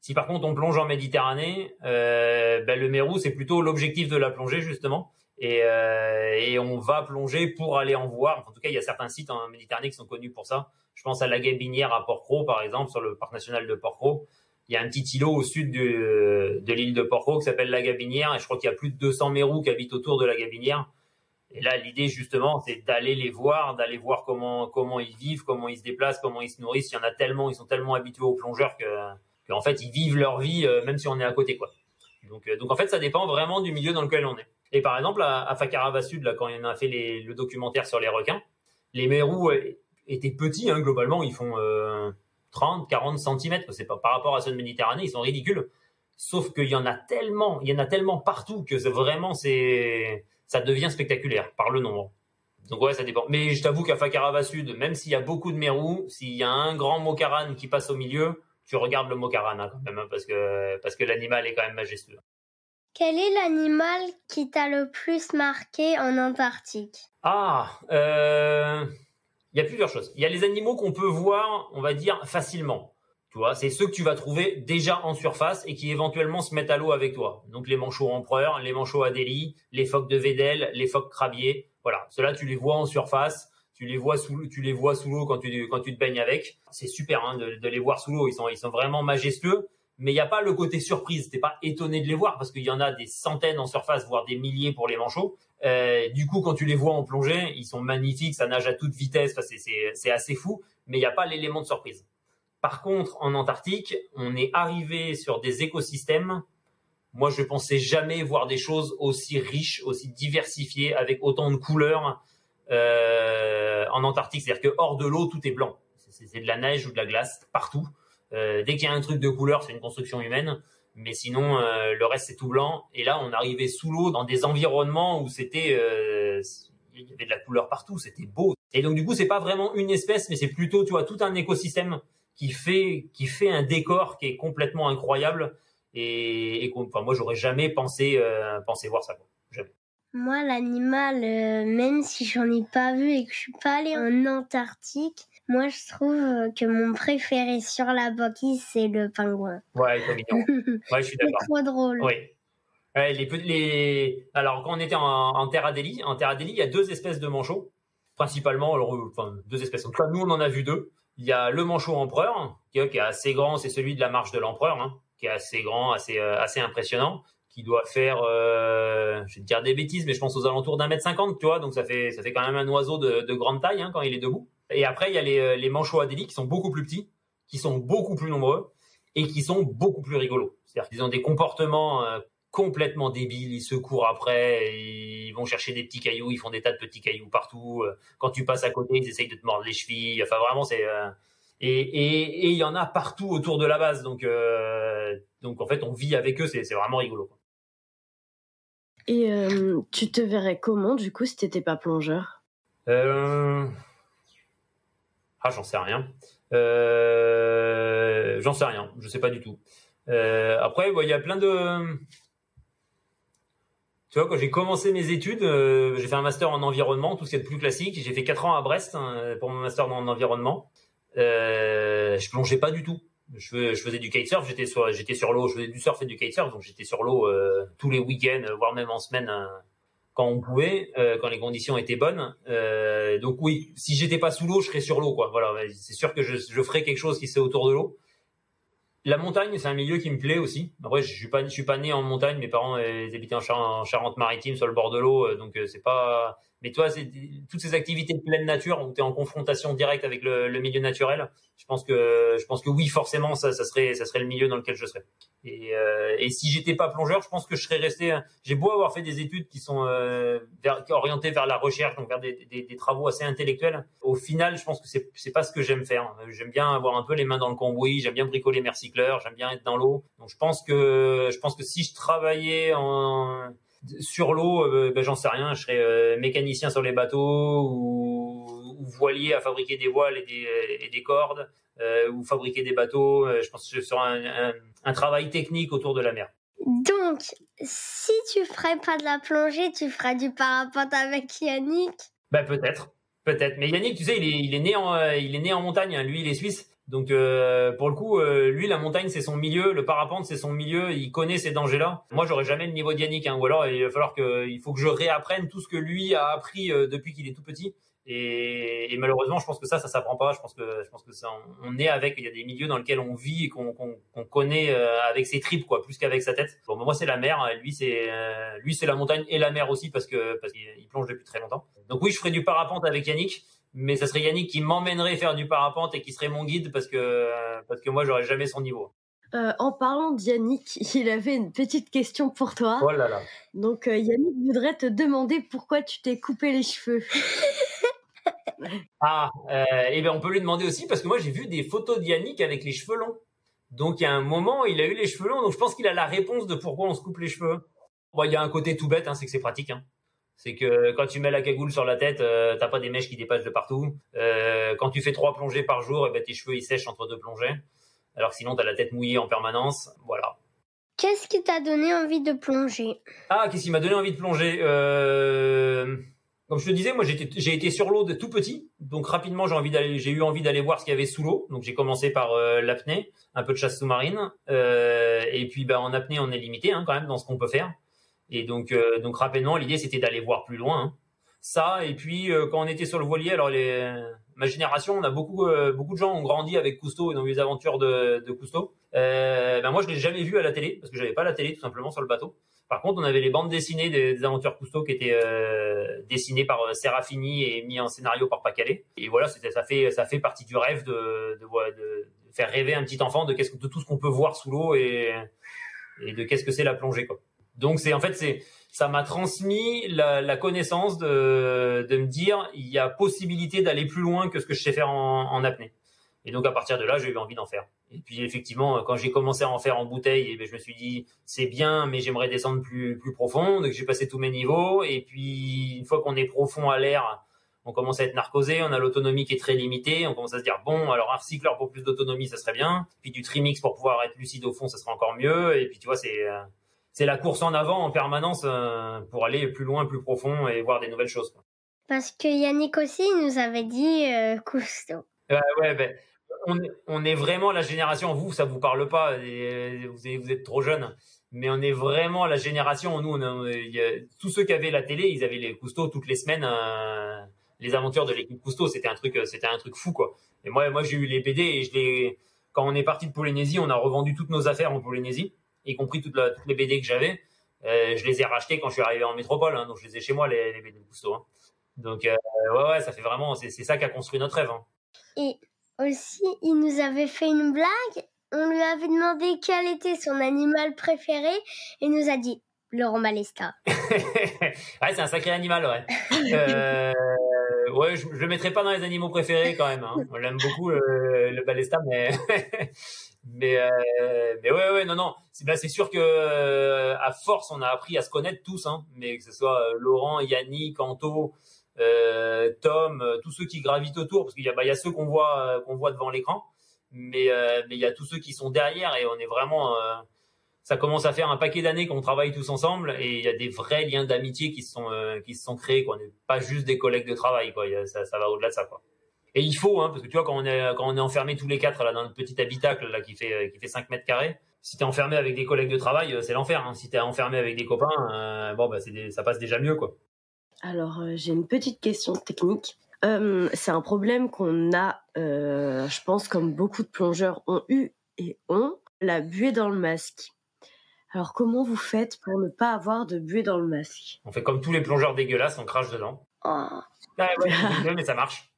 Si par contre on plonge en Méditerranée, euh, ben, le Mérou c'est plutôt l'objectif de la plongée justement. Et, euh, et, on va plonger pour aller en voir. En tout cas, il y a certains sites en Méditerranée qui sont connus pour ça. Je pense à la Gabinière à Port-Cros, par exemple, sur le parc national de Port-Cros. Il y a un petit îlot au sud de, l'île de Port-Cros qui s'appelle la Gabinière. Et je crois qu'il y a plus de 200 mérous qui habitent autour de la Gabinière. Et là, l'idée justement, c'est d'aller les voir, d'aller voir comment comment ils vivent, comment ils se déplacent, comment ils se nourrissent. Il y en a tellement, ils sont tellement habitués aux plongeurs que qu'en fait ils vivent leur vie euh, même si on est à côté, quoi. Donc euh, donc en fait, ça dépend vraiment du milieu dans lequel on est. Et par exemple, à, à Fakarava Sud, là, quand on a fait le documentaire sur les requins, les mérous euh, étaient petits, hein, globalement, ils font 30, 40 cm. C'est pas par rapport à ceux de Méditerranée, ils sont ridicules. Sauf qu'il y en a tellement, il y en a tellement partout que vraiment c'est ça devient spectaculaire par le nombre. Donc ouais, ça dépend. Mais je t'avoue qu'à Fakarava Sud, même s'il y a beaucoup de mérous, s'il y a un grand mokaran qui passe au milieu, tu regardes le mokaran hein, quand même, hein, parce que parce que l'animal est quand même majestueux. Quel est l'animal qui t'a le plus marqué en Antarctique? Ah, euh, il y a plusieurs choses. Il y a les animaux qu'on peut voir, on va dire, facilement. Tu vois, c'est ceux que tu vas trouver déjà en surface et qui éventuellement se mettent à l'eau avec toi. Donc les manchots empereurs, les manchots adélie, les phoques de Védel, les phoques crabiers. Voilà, ceux-là tu les vois en surface, tu les vois sous, tu les vois sous l'eau quand tu quand tu te baignes avec. C'est super hein, de, les voir sous l'eau. Ils sont ils sont vraiment majestueux. Mais il n'y a pas le côté surprise. T'es pas étonné de les voir parce qu'il y en a des centaines en surface, voire des milliers pour les manchots. Euh, du coup, quand tu les vois en plongée, ils sont magnifiques, ça nage à toute vitesse. C'est assez fou. Mais il n'y a pas l'élément de surprise. Par contre, en Antarctique, on est arrivé sur des écosystèmes. Moi, je pensais jamais voir des choses aussi riches, aussi diversifiées, avec autant de couleurs euh, en Antarctique. C'est-à-dire que hors de l'eau, tout est blanc. C'est de la neige ou de la glace partout. Euh, dès qu'il y a un truc de couleur, c'est une construction humaine. Mais sinon, euh, le reste c'est tout blanc. Et là, on arrivait sous l'eau dans des environnements où c'était, euh, il y avait de la couleur partout. C'était beau. Et donc du coup, c'est pas vraiment une espèce, mais c'est plutôt, tu vois, tout un écosystème qui fait qui fait un décor qui est complètement incroyable et, et enfin moi j'aurais jamais pensé euh, pensé voir ça moi l'animal euh, même si j'en ai pas vu et que je suis pas allée en Antarctique moi je trouve que mon préféré sur la banquise c'est le pingouin. Ouais il est mignon. Ouais je suis d'accord. c'est trop drôle. Oui. Ouais, les, les alors quand on était en, en Terre Adélie en Terre Adélie il y a deux espèces de manchots. Principalement alors enfin deux espèces. En tout cas nous on en a vu deux. Il y a le manchot empereur, qui, est assez grand, c'est celui de la marche de l'empereur, hein, qui est assez grand, assez, euh, assez impressionnant, qui doit faire, euh, je vais te dire des bêtises, mais je pense aux alentours d'un mètre cinquante, tu vois, donc ça fait, ça fait quand même un oiseau de, de grande taille hein, quand il est debout. Et après, il y a les, euh, les manchots adélie qui sont beaucoup plus petits, qui sont beaucoup plus nombreux et qui sont beaucoup plus rigolos. C'est-à-dire qu'ils ont des comportements euh, complètement débiles, ils se courent après, ils vont chercher des petits cailloux, ils font des tas de petits cailloux partout. Quand tu passes à côté, ils essayent de te mordre les chevilles. Enfin, vraiment, c'est euh... et et il y en a partout autour de la base. Donc euh... donc en fait, on vit avec eux, c'est vraiment rigolo. Quoi. Et euh, tu te verrais comment du coup si t'étais pas plongeur? Euh... Ah, j'en sais rien. Euh... J'en sais rien. Je sais pas du tout. Euh, après, il y a plein de tu vois, quand j'ai commencé mes études, euh, j'ai fait un master en environnement, tout ce qui est de plus classique. J'ai fait quatre ans à Brest hein, pour mon master en environnement. Je plongeais pas du tout. Je, faisais du kitesurf, j'étais sur, sur l'eau, je faisais du surf et du kitesurf, donc j'étais sur l'eau tous les week-ends, voire même en semaine hein, quand on pouvait, euh, quand les conditions étaient bonnes. Euh, donc oui, si j'étais pas sous l'eau, je serais sur l'eau, quoi. Voilà, c'est sûr que je, je ferais quelque chose qui serait autour de l'eau. La montagne, c'est un milieu qui me plaît aussi. Après, je suis je suis pas né en montagne. Mes parents ils habitaient en, en Charente-Maritime, sur le bord de l'eau, donc c'est pas. Mais toi, c'est toutes ces activités de pleine nature où tu es en confrontation directe avec le, le, milieu naturel. Je pense que, je pense que oui, forcément, ça, ça serait, ça serait le milieu dans lequel je serais. Et, euh, et si j'étais pas plongeur, je pense que je serais resté. J'ai beau avoir fait des études qui sont euh, orientées vers la recherche, donc vers des, des, des, travaux assez intellectuels. Au final, je pense que c'est, c'est pas ce que j'aime faire. J'aime bien avoir un peu les mains dans le cambouis. J'aime bien bricoler mes recycleurs. J'aime bien être dans l'eau. Donc je pense que, je pense que si je travaillais en sur l'eau, euh, ben, j'en sais rien. Je serais euh, mécanicien sur les bateaux ou, ou, voilier à fabriquer des voiles et des, et des cordes euh, ou fabriquer des bateaux. je pense que je ferais un, un, un travail technique autour de la mer. Donc, si tu ferais pas de la plongée, tu ferais du parapente avec Yannick? Ben peut-être, peut-être. Mais Yannick, tu sais, il est, il est né en, il est né en montagne. Hein. Lui, il est suisse. Donc euh, pour le coup, euh, lui la montagne c'est son milieu, le parapente c'est son milieu, il connaît ces dangers-là. Moi j'aurais jamais le niveau d'Yannick, hein, ou alors il va falloir que, il faut que je réapprenne tout ce que lui a appris euh, depuis qu'il est tout petit. Et, et, malheureusement, je pense que ça, ça s'apprend pas. Je pense que, je pense que ça, on, est avec. Il y a des milieux dans lesquels on vit et qu'on connaît euh, avec ses tripes, quoi, plus qu'avec sa tête. Bon, moi, c'est la mer. Lui, c'est euh, lui, c'est la montagne et la mer aussi parce que parce qu'il plonge depuis très longtemps. Donc oui, je ferai du parapente avec Yannick, mais ça serait Yannick qui m'emmènerait faire du parapente et qui serait mon guide parce que parce que moi, j'aurais jamais son niveau. Euh, en parlant d'Yannick, il avait une petite question pour toi. Oh là là. Donc Yannick voudrait te demander pourquoi tu t'es coupé les cheveux. Ah, euh, et eh bien on peut lui demander aussi parce que moi j'ai vu des photos d'Yannick avec les cheveux longs. Donc il y a un moment, il a eu les cheveux longs, donc je pense qu'il a la réponse de pourquoi on se coupe les cheveux. Bon, il y a un côté tout bête, hein, c'est que c'est pratique. Hein. C'est que quand tu mets la cagoule sur la tête, euh, t'as pas des mèches qui dépassent de partout. Euh, quand tu fais trois plongées par jour, et eh ben tes cheveux ils sèchent entre deux plongées. Alors sinon t'as la tête mouillée en permanence. Voilà. Qu'est-ce qui t'a donné envie de plonger? Ah, qu'est-ce qui m'a donné envie de plonger? Euh comme je te disais, moi j'ai été sur l'eau de tout petit, donc rapidement j'ai eu envie d'aller voir ce qu'il y avait sous l'eau. Donc j'ai commencé par l'apnée, un peu de chasse sous-marine, et puis bah, en apnée on est limité hein, quand même dans ce qu'on peut faire. Et donc euh, donc rapidement l'idée c'était d'aller voir plus loin. Hein. Ça et puis quand on était sur le voilier, alors les, ma génération, on a beaucoup beaucoup de gens ont grandi avec Cousteau et dans les aventures de, de Cousteau. ben moi je l'ai jamais vu à la télé parce que j'avais pas la télé tout simplement sur le bateau. Par contre, on avait les bandes dessinées des, aventures Cousteau qui étaient euh, dessinées par euh, Serafini et mis en scénario par Pacalé. Et voilà, ça fait ça fait partie du rêve de, de, faire rêver un petit enfant de qu'est-ce que de tout ce qu'on peut voir sous l'eau et, et de qu'est-ce que c'est la plongée quoi. Donc c'est en fait c'est ça m'a transmis la, connaissance de, de me dire il y a possibilité d'aller plus loin que ce que je sais faire en, en apnée. Et donc à partir de là, j'ai eu envie d'en faire. Et puis effectivement, quand j'ai commencé à en faire en bouteille, eh ben, je me suis dit c'est bien, mais j'aimerais descendre plus plus profond. Donc j'ai passé tous mes niveaux. Et puis une fois qu'on est profond à l'air, on commence à être narcosé, on a l'autonomie qui est très limitée. On commence à se dire bon, alors un recycleur pour plus d'autonomie, ça serait bien. Puis du trimix pour pouvoir être lucide au fond, ça serait encore mieux. Et puis tu vois, c'est euh, c'est la course en avant en permanence euh, pour aller plus loin, plus profond et voir des nouvelles choses. Parce que Yannick aussi nous avait dit euh, Cousteau. ouais, ben on, est vraiment la génération, vous, ça vous parle pas, vous, êtes, trop jeune, mais on est vraiment la génération, nous, on tous ceux qui avaient la télé, ils avaient les Cousteau toutes les semaines, euh, les aventures de l'équipe Cousteau, c'était un truc, c'était un truc fou, quoi. Et moi, moi, j'ai eu les BD et je les, quand on est parti de Polynésie, on a revendu toutes nos affaires en Polynésie, y compris toutes, les BD que j'avais. Euh, je les ai rachetés quand je suis arrivé en métropole, hein, donc je les ai chez moi, les, BD de Cousteau. Hein. Donc, euh, ouais, ouais, ça fait vraiment, c'est ça qui a construit notre rêve. Hein. Et aussi, il nous avait fait une blague. On lui avait demandé quel était son animal préféré et il nous a dit Laurent Malesta. ouais, c'est un sacré animal, ouais. Euh, ouais, je, le mettrai pas dans les animaux préférés quand même. Hein. On l'aime beaucoup le, Balesta, mais mais euh, mais ouais, ouais, non, non. C'est bah, sûr que euh, à force, on a appris à se connaître tous, hein. Mais que ce soit Laurent, Yannick, Anto. Euh, Tom, euh, tous ceux qui gravitent autour, parce qu'il y a, bah, il y a ceux qu'on voit, euh, qu'on voit devant l'écran, mais mais il y a tous ceux qui sont derrière et on est vraiment ça commence à faire un paquet d'années qu'on travaille tous ensemble et il y a des vrais liens d'amitié qui se sont qui se sont créés quoi. On n'est pas juste des collègues de travail quoi. ça, ça va au-delà de ça quoi. Et il faut hein, parce que tu vois quand on est quand on est enfermé tous les quatre là dans notre petit habitacle là qui fait qui fait 5 mètres carrés, si t'es enfermé avec des collègues de travail, c'est l'enfer. Hein. Si t'es enfermé avec des copains, bon bah ça passe déjà mieux quoi. Alors, euh, j'ai une petite question technique. Euh, c'est un problème qu'on a, euh, je pense, comme beaucoup de plongeurs ont eu et ont, la buée dans le masque. Alors, comment vous faites pour ne pas avoir de buée dans le masque? On fait comme tous les plongeurs dégueulasses, on crache dedans. Oh. Ah mais ça marche.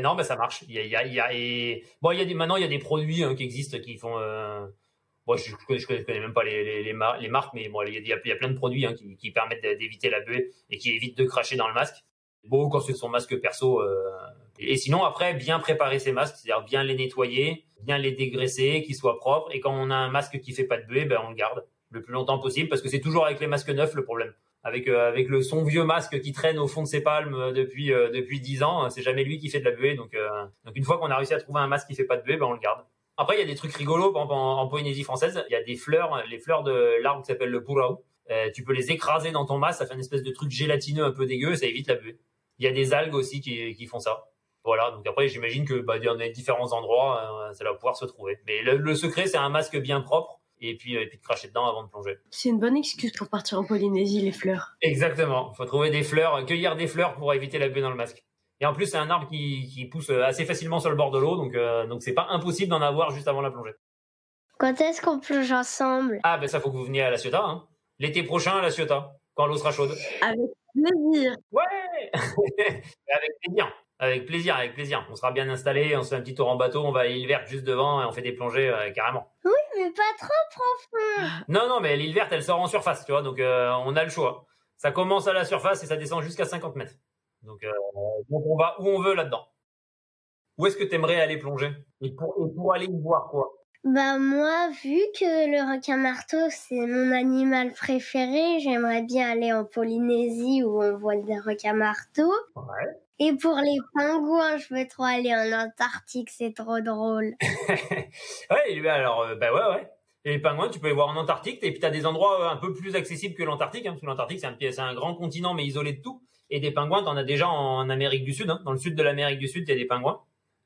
Non, mais ça marche. Il y a, a, Bon, il y a des... maintenant, il y a des produits hein, qui existent qui font moi, je, je, connais, même pas les, marques, mais bon, il y, a, plein de produits hein, qui, permettent d'éviter la buée et qui évitent de cracher dans le masque. Beau quand c'est son masque perso. Euh, et sinon, après, bien préparer ses masques, c'est-à-dire bien les nettoyer, bien les dégraisser, qu'ils soient propres. Et quand on a un masque qui fait pas de buée, ben on le garde le plus longtemps possible, parce que c'est toujours avec les masques neufs le problème. Avec euh, avec le son vieux masque qui traîne au fond de ses palmes euh, depuis euh, depuis dix ans, c'est jamais lui qui fait de la buée. Donc donc une fois qu'on a réussi à trouver un masque qui fait pas de buée, ben on le garde. Après, il y a des trucs rigolos. en, Polynésie française, il y a des fleurs, les fleurs de l'arbre qui s'appelle le purao. Euh, tu peux les écraser dans ton masque, ça fait une espèce de truc gélatineux un peu dégueu, ça évite la buée. Il y a des algues aussi qui, qui font ça. Voilà, donc après, j'imagine que bah, dans les différents endroits, ça va pouvoir se trouver. Mais le, secret, c'est un masque bien propre et puis, et puis de cracher dedans avant de plonger. C'est une bonne excuse pour partir en Polynésie, les fleurs. Exactement. Il faut trouver des fleurs, cueillir des fleurs pour éviter la buée dans le masque. Et en plus, c'est un arbre qui, qui, pousse assez facilement sur le bord de l'eau, donc euh, donc c'est pas impossible d'en avoir juste avant la plongée. Quand est-ce qu'on plonge ensemble? Ah ben ça faut que vous veniez à la Ciotat, hein. l'été prochain à la Ciotat, quand l'eau sera chaude. Avec plaisir. Ouais, avec plaisir. Avec plaisir, avec plaisir. On sera bien installé, on se fait un petit tour en bateau, on va à l'île verte juste devant et on fait des plongées euh, carrément. Oui, mais pas trop profond. Non, non, mais l'île verte, elle sort en surface, tu vois, donc euh, on a le choix. Ça commence à la surface et ça descend jusqu'à 50 mètres. Donc, euh, donc on va où on veut là-dedans. Où est-ce que tu aimerais aller plonger? Et pour, et pour aller y voir quoi? Bah moi, vu que le requin marteau c'est mon animal préféré, j'aimerais bien aller en Polynésie où on voit des requins marteaux. Ouais. Et pour les pingouins, je veux trop aller en Antarctique, c'est trop drôle. ouais, alors euh, bah ouais ouais. Les pingouins, tu peux les voir en Antarctique et puis tu as des endroits euh, un peu plus accessibles que l'Antarctique hein, parce que l'Antarctique c'est un un grand continent mais isolé de tout et des pingouins, tu en as déjà en Amérique du Sud hein. dans le sud de l'Amérique du Sud, il y a des pingouins.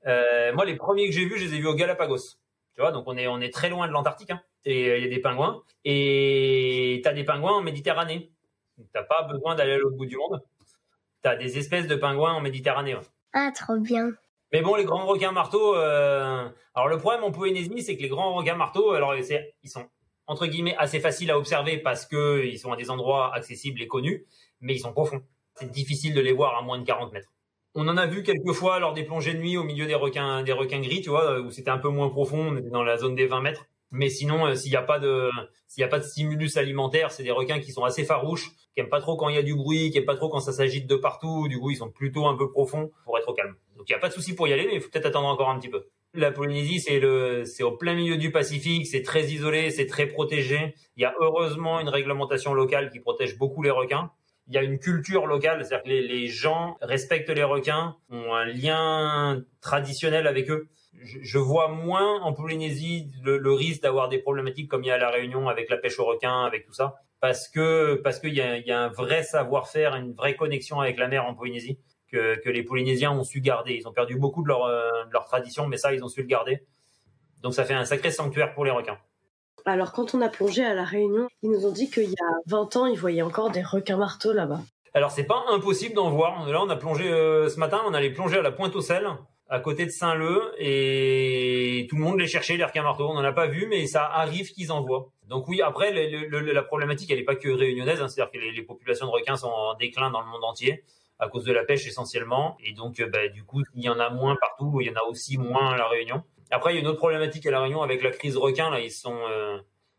Euh, moi les premiers que j'ai vus, je les ai vus au Galapagos. Tu vois, donc on est, on est très loin de l'Antarctique. Hein. Et il y a des pingouins. Et tu as des pingouins en Méditerranée. Tu n'as pas besoin d'aller à l'autre bout du monde. Tu as des espèces de pingouins en Méditerranée. Ah, trop bien. Mais bon, les grands requins marteaux. Euh... Alors le problème en Polynésie, c'est que les grands requins marteaux, alors ils sont entre guillemets assez faciles à observer parce que ils sont à des endroits accessibles et connus, mais ils sont profonds. C'est difficile de les voir à moins de 40 mètres. On en a vu quelques fois lors des plongées de nuit au milieu des requins, des requins gris, tu vois, où c'était un peu moins profond, on était dans la zone des 20 mètres. Mais sinon, euh, s'il n'y a pas de, s'il y a pas de stimulus alimentaire, c'est des requins qui sont assez farouches, qui aiment pas trop quand il y a du bruit, qui aiment pas trop quand ça s'agite de partout. Du coup, ils sont plutôt un peu profonds pour être au calme. Donc il n'y a pas de souci pour y aller, mais il faut peut-être attendre encore un petit peu. La Polynésie, c'est le, c'est au plein milieu du Pacifique, c'est très isolé, c'est très protégé. Il y a heureusement une réglementation locale qui protège beaucoup les requins il y a une culture locale, c'est-à-dire que les, gens respectent les requins, ont un lien traditionnel avec eux. Je, vois moins en Polynésie le, risque d'avoir des problématiques comme il y a à la Réunion avec la pêche aux requins, avec tout ça, parce que parce qu'il y a, un vrai savoir-faire, une vraie connexion avec la mer en Polynésie que, les Polynésiens ont su garder. Ils ont perdu beaucoup de leur, euh, de leur tradition, mais ça ils ont su le garder. Donc ça fait un sacré sanctuaire pour les requins. Alors, quand on a plongé à La Réunion, ils nous ont dit qu'il y a 20 ans, ils voyaient encore des requins marteaux là-bas. Alors, c'est pas impossible d'en voir. Là, on a plongé euh, ce matin, on allait plonger à la Pointe aux Sel, à côté de Saint-Leu, et tout le monde les cherchait, les requins marteaux. On n'en a pas vu, mais ça arrive qu'ils en voient. Donc oui, après, la problématique, elle n'est pas que réunionnaise, hein. c'est-à-dire que les, populations de requins sont en déclin dans le monde entier à cause de la pêche essentiellement, et donc euh, bah, du coup, il y en a moins partout, il y en a aussi moins à la Réunion. Après, il y a une autre problématique à La Réunion avec la crise requin. Là, ils, euh,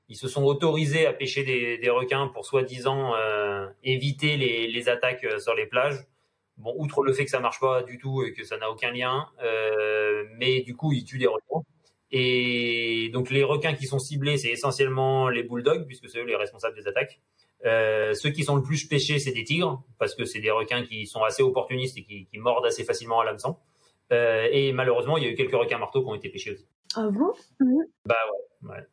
ils se sont autorisés à pêcher des, requins pour soi-disant euh, éviter les, attaques sur les plages. Bon, outre le fait que ça marche pas du tout et que ça n'a aucun lien, euh, mais du coup, ils tuent des requins. Et donc, les requins qui sont ciblés, c'est essentiellement les bulldogs, puisque c'est eux les responsables des attaques. Euh, ceux qui sont le plus pêchés, c'est des tigres, parce que c'est des requins qui sont assez opportunistes et qui, qui mordent assez facilement à l'hameçon. Euh, et malheureusement, il y a eu quelques requins marteaux qui ont été pêchés aussi. Ah bon? Bah ouais.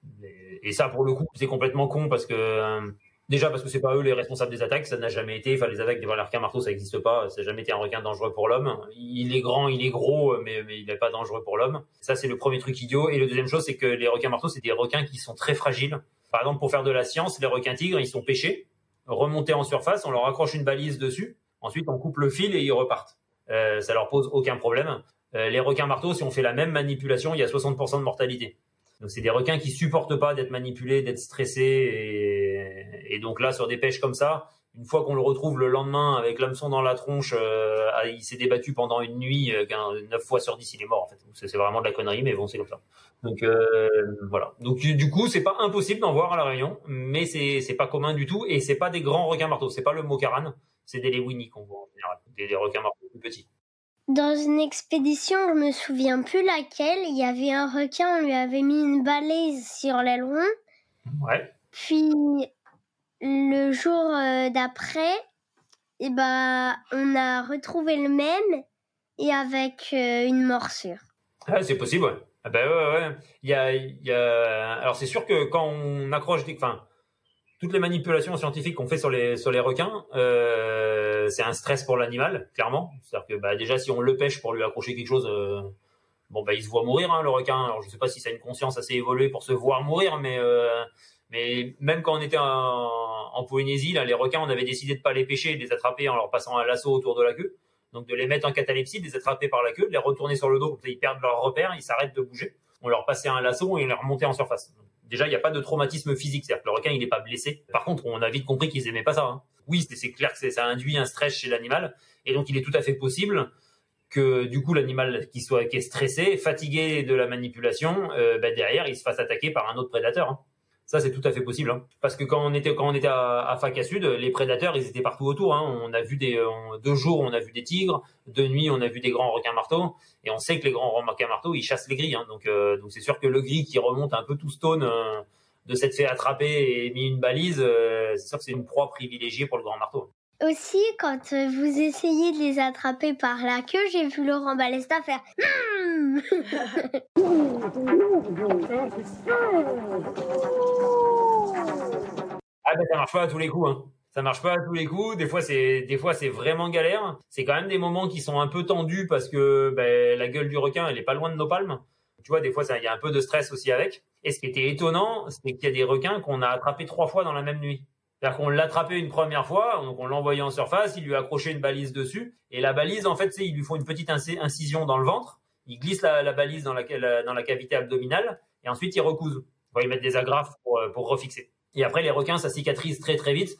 Et, ça, pour le coup, c'est complètement con parce que déjà parce que c'est pas eux les responsables des attaques, ça n'a jamais été. Enfin, les attaques des requins marteaux, ça n'existe pas. Ça n'a jamais été un requin dangereux pour l'homme. Il est grand, il est gros, mais, il n'est pas dangereux pour l'homme. Ça, c'est le premier truc idiot. Et le deuxième chose, c'est que les requins marteaux, c'est des requins qui sont très fragiles. Par exemple, pour faire de la science, les requins tigres, ils sont pêchés, remontés en surface, on leur accroche une balise dessus. Ensuite, on coupe le fil et ils repartent. Euh, ça leur pose aucun problème. Euh, les requins marteaux, si on fait la même manipulation, il y a 60% de mortalité. Donc c'est des requins qui supportent pas d'être manipulés, d'être stressés, et, et, donc là sur des pêches comme ça, une fois qu'on le retrouve le lendemain avec l'hameçon dans la tronche, euh, il s'est débattu pendant une nuit, euh, 9 fois sur 10 il est mort en fait. C'est vraiment de la connerie, mais bon c'est comme ça. Donc euh, voilà. Donc du coup c'est pas impossible d'en voir à la Réunion, mais c'est c'est pas commun du tout, et c'est pas des grands requins marteaux, c'est pas le mokaran, c'est des lewini qu'on voit en général, des, des requins marteaux plus petits. Dans une expédition, je me souviens plus laquelle, il y avait un requin, on lui avait mis une balise sur l'aileron. Ouais. Puis le jour euh, d'après, eh ben, on a retrouvé le même et avec euh, une morsure. Ah, c'est possible, ouais. Ah bah ouais, ouais. Y a, y a... Alors c'est sûr que quand on accroche. Enfin, toutes les manipulations scientifiques qu'on fait sur les sur les requins, euh, c'est un stress pour l'animal, clairement. C'est-à-dire que bah, déjà si on le pêche pour lui accrocher quelque chose, bon bah il se voit mourir hein, le requin. Alors je sais pas si ça a une conscience assez évoluée pour se voir mourir, mais mais même quand on était en, Polynésie, là, les requins, on avait décidé de pas les pêcher, de les attraper en leur passant un lasso autour de la queue. Donc de les mettre en catalepsie, de les attraper par la queue, de les retourner sur le dos, comme ça ils perdent leur repère, ils s'arrêtent de bouger. On leur passait un lasso et on les remontait en surface déjà, il n'y a pas de traumatisme physique, c'est-à-dire que le requin, il n'est pas blessé. Par contre, on a vite compris qu'ils aimaient pas ça. Hein. Oui, c'est clair que ça induit un stress chez l'animal, et donc il est tout à fait possible que du coup l'animal qui soit qui est stressé, fatigué de la manipulation, euh, bah, derrière il se fasse attaquer par un autre prédateur. Hein. Ça, c'est tout à fait possible. Hein. Parce que quand on était quand on était à, à les prédateurs, ils étaient partout autour. Hein. On a vu des deux jours, on a vu des tigres. De nuit, on a vu des grands requins marteaux. Et on sait que les grands requins marteaux, ils chassent les grilles. Hein. Donc, euh, donc c'est sûr que le gris qui remonte un peu tout stone euh, de s'être fait attraper et mis une balise, euh, c'est sûr que c'est une proie privilégiée pour le grand marteau. Aussi, quand vous essayez de les attraper par la queue, j'ai vu Laurent Balesta faire. Ah ben ça marche pas à tous les coups. Hein. Ça marche pas à tous les coups. Des fois c'est des fois c'est vraiment galère. C'est quand même des moments qui sont un peu tendus parce que ben, la gueule du requin elle est pas loin de nos palmes. Tu vois, des fois il y a un peu de stress aussi avec. Et ce qui était étonnant, c'est qu'il y a des requins qu'on a attrapés trois fois dans la même nuit. C'est-à-dire qu'on l'attrapait une première fois, donc on l'envoyait en surface, il lui accrochait une balise dessus, et la balise, en fait, c'est ils lui font une petite incision dans le ventre, ils glissent la, balise dans la, cavité abdominale, et ensuite ils recousent. Ils vont mettre des agrafes pour, euh, pour refixer. Et après, les requins, ça cicatrise très très vite.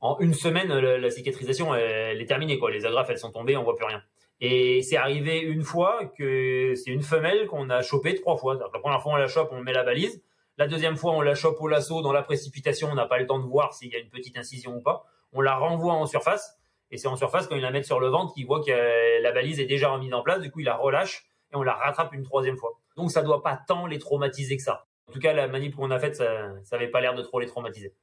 En une semaine, la, cicatrisation, elle, est terminée. Quoi. Les agrafes, elles sont tombées, on voit plus rien. Et c'est arrivé une fois que c'est une femelle qu'on a chopée trois fois. La première fois, on la chope, on met la balise. La deuxième fois, on la chope au lasso dans la précipitation, on n'a pas le temps de voir s'il y a une petite incision ou pas. On la renvoie en surface, et c'est en surface quand il la met sur le ventre qu'il voit que la balise est déjà remise en place. Du coup, il la relâche et on la rattrape une troisième fois. Donc, ça doit pas tant les traumatiser que ça. En tout cas, la manip qu'on a faite, ça, ça avait pas l'air de trop les traumatiser.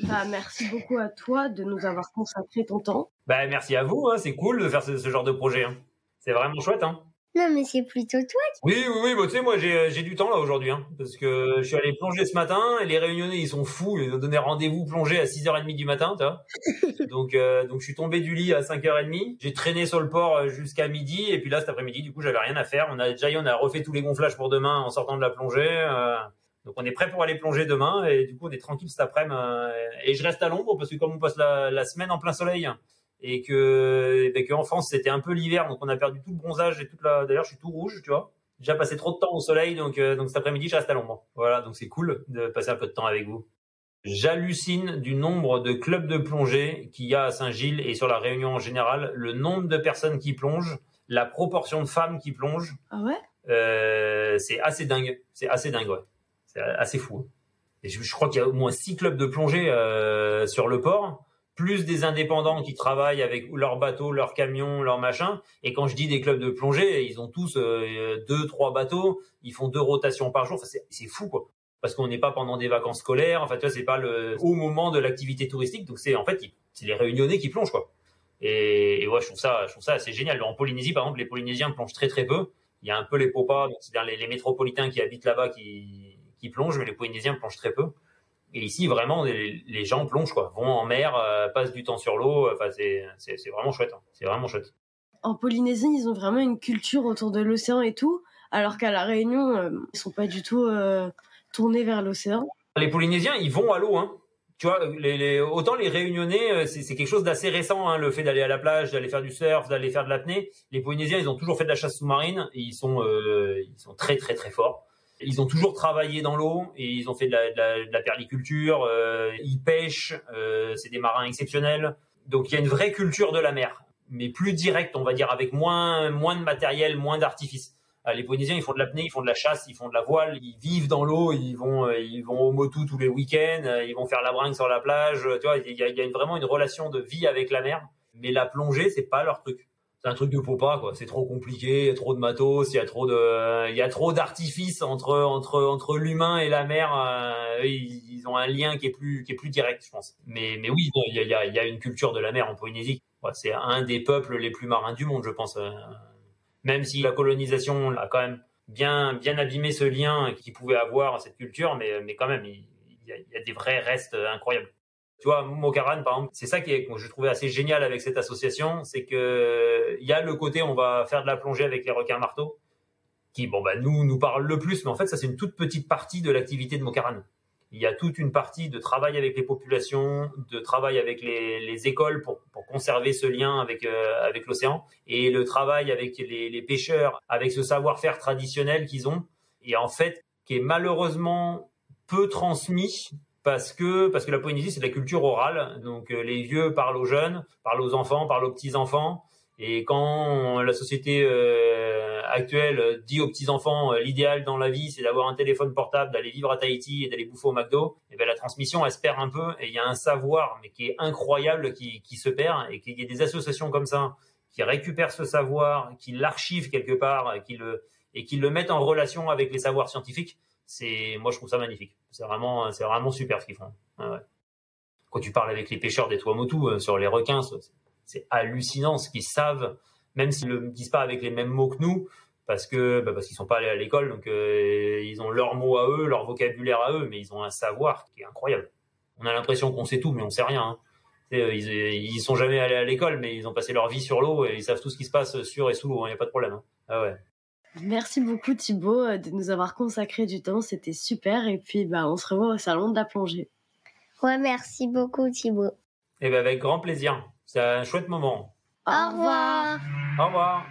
Bah, merci beaucoup à toi de nous avoir consacré ton temps. Bah, merci à vous, hein. c'est cool de faire ce, genre de projet. Hein. C'est vraiment chouette. Hein. Non, mais c'est plutôt toi qui... Oui, oui, oui, bah, tu sais, moi, j'ai, j'ai du temps, là, aujourd'hui, hein, parce que je suis allé plonger ce matin, et les réunionnais, ils sont fous, ils ont donné rendez-vous plonger à 6h30 du matin, tu vois. donc, euh, donc, je suis tombé du lit à 5h30, j'ai traîné sur le port euh, jusqu'à midi, et puis là, cet après-midi, du coup, j'avais rien à faire. On a déjà, on a refait tous les gonflages pour demain en sortant de la plongée, euh, donc on est prêt pour aller plonger demain et du coup on est tranquille cet après-midi et je reste à l'ombre parce que comme on passe la, la semaine en plein soleil et que, ben, que en France c'était un peu l'hiver, donc on a perdu tout le bronzage et toute la. D'ailleurs, je suis tout rouge, tu vois. J'ai déjà passé trop de temps au soleil, donc euh, donc cet après-midi, je reste à l'ombre. Voilà, donc c'est cool de passer un peu de temps avec vous. J'hallucine du nombre de clubs de plongée qu'il y a à Saint-Gilles et sur la Réunion en général, le nombre de personnes qui plongent, la proportion de femmes qui plongent. Ah ouais? Euh, c'est assez dingue. C'est assez dingue, ouais. C'est assez fou. Et je, je crois qu'il y a au moins six clubs de plongée euh, sur le port plus des indépendants qui travaillent avec leur bateau, leur camion, leur machin. Et quand je dis des clubs de plongée, ils ont tous euh, deux, trois bateaux, ils font deux rotations par jour. Enfin, c'est fou, quoi. Parce qu'on n'est pas pendant des vacances scolaires. Enfin, tu vois, c'est pas le au moment de l'activité touristique. Donc c'est en fait, c'est les Réunionnais qui plongent, quoi. Et, et, ouais, je trouve ça, je trouve ça assez génial. En Polynésie, par exemple, les Polynésiens plongent très très peu. Il y a un peu les popas, c'est-à-dire les, les, métropolitains qui habitent là-bas qui, qui plongent, mais les Polynésiens plongent très peu. Et ici, vraiment, les, gens plongent, quoi, vont en mer, euh, passent du temps sur l'eau. Enfin, c'est, vraiment chouette. Hein. C'est vraiment chouette. En Polynésie, ils ont vraiment une culture autour de l'océan et tout, alors qu'à La Réunion, euh, ils sont pas du tout euh, tournés vers l'océan. Les Polynésiens, ils vont à l'eau, hein. Tu vois, les, autant les Réunionnais, c'est, quelque chose d'assez récent, hein, le fait d'aller à la plage, d'aller faire du surf, d'aller faire de l'apnée. Les Polynésiens, ils ont toujours fait de la chasse sous-marine et ils sont, ils sont très très très forts. Ils ont toujours travaillé dans l'eau et ils ont fait de la, de la, perliculture. Euh, ils pêchent, euh, c'est des marins exceptionnels. Donc il y a une vraie culture de la mer, mais plus directe, on va dire, avec moins moins de matériel, moins d'artifice. Euh, les Polynésiens, ils font de l'apnée, ils font de la chasse, ils font de la voile, ils vivent dans l'eau, ils vont ils vont au motu tous les week-ends, ils vont faire la bringue sur la plage. Tu vois, il y a, y a une, vraiment une relation de vie avec la mer. Mais la plongée, c'est pas leur truc c'est un truc de pas quoi. C'est trop compliqué, y a trop de matos, il y a trop de, il y a trop d'artifices entre entre entre l'humain et la mer. Euh, ils, ont un lien qui est plus qui est plus direct, je pense. Mais mais oui, il y a, y a une culture de la mer en Polynésie. c'est un des peuples les plus marins du monde, je pense. Euh, même si la colonisation a quand même bien bien abîmé ce lien qu'ils pouvaient avoir cette culture, mais mais quand même, il y, a des vrais restes incroyables. Tu vois, Mokaran, par exemple, c'est ça qui est, que je trouvais assez génial avec cette association, c'est que il y a le côté on va faire de la plongée avec les requins marteaux, qui bon bah nous nous parle le plus, mais en fait ça c'est une toute petite partie de l'activité de Mokaran. Il y a toute une partie de travail avec les populations, de travail avec les, les écoles pour, pour, conserver ce lien avec euh, avec l'océan, et le travail avec les, les pêcheurs, avec ce savoir-faire traditionnel qu'ils ont, et en fait qui est malheureusement peu transmis parce que parce que la Polynésie c'est de la culture orale, donc euh, les vieux parlent aux jeunes, parlent aux enfants, parlent aux petits enfants, et quand la société euh, actuelle dit aux petits enfants euh, l'idéal dans la vie c'est d'avoir un téléphone portable, d'aller vivre à Tahiti et d'aller bouffer au McDo, et ben la transmission elle se perd un peu. Et il y a un savoir mais qui est incroyable qui, qui se perd. Et qu'il y ait des associations comme ça qui récupèrent ce savoir, qui l'archivent quelque part, qui le et qui le mettent en relation avec les savoirs scientifiques c'est moi je trouve ça magnifique. C'est vraiment c'est vraiment super ce qu'ils font. Quand tu parles avec les pêcheurs des Tuamotu euh, sur les requins, c'est hallucinant ce qu'ils savent, même s'ils ne disent pas avec les mêmes mots que nous, parce que bah parce qu'ils sont pas allés à l'école, donc euh, ils ont leurs mots à eux, leur vocabulaire à eux, mais ils ont un savoir qui est incroyable. On a l'impression qu'on sait tout, mais on sait rien. Hein. Euh, ils, ils sont jamais allés à l'école, mais ils ont passé leur vie sur l'eau et ils savent tout ce qui se passe sur et sous l'eau. Il hein, n'y a pas de problème. Hein. Ah ouais. Merci beaucoup Thibaut euh, de nous avoir consacré du temps, c'était super et puis bah on se revoit au salon de la plongée. Ouais, merci beaucoup Thibaut. Et eh ben avec grand plaisir. C'est un chouette moment. Au revoir. Au revoir.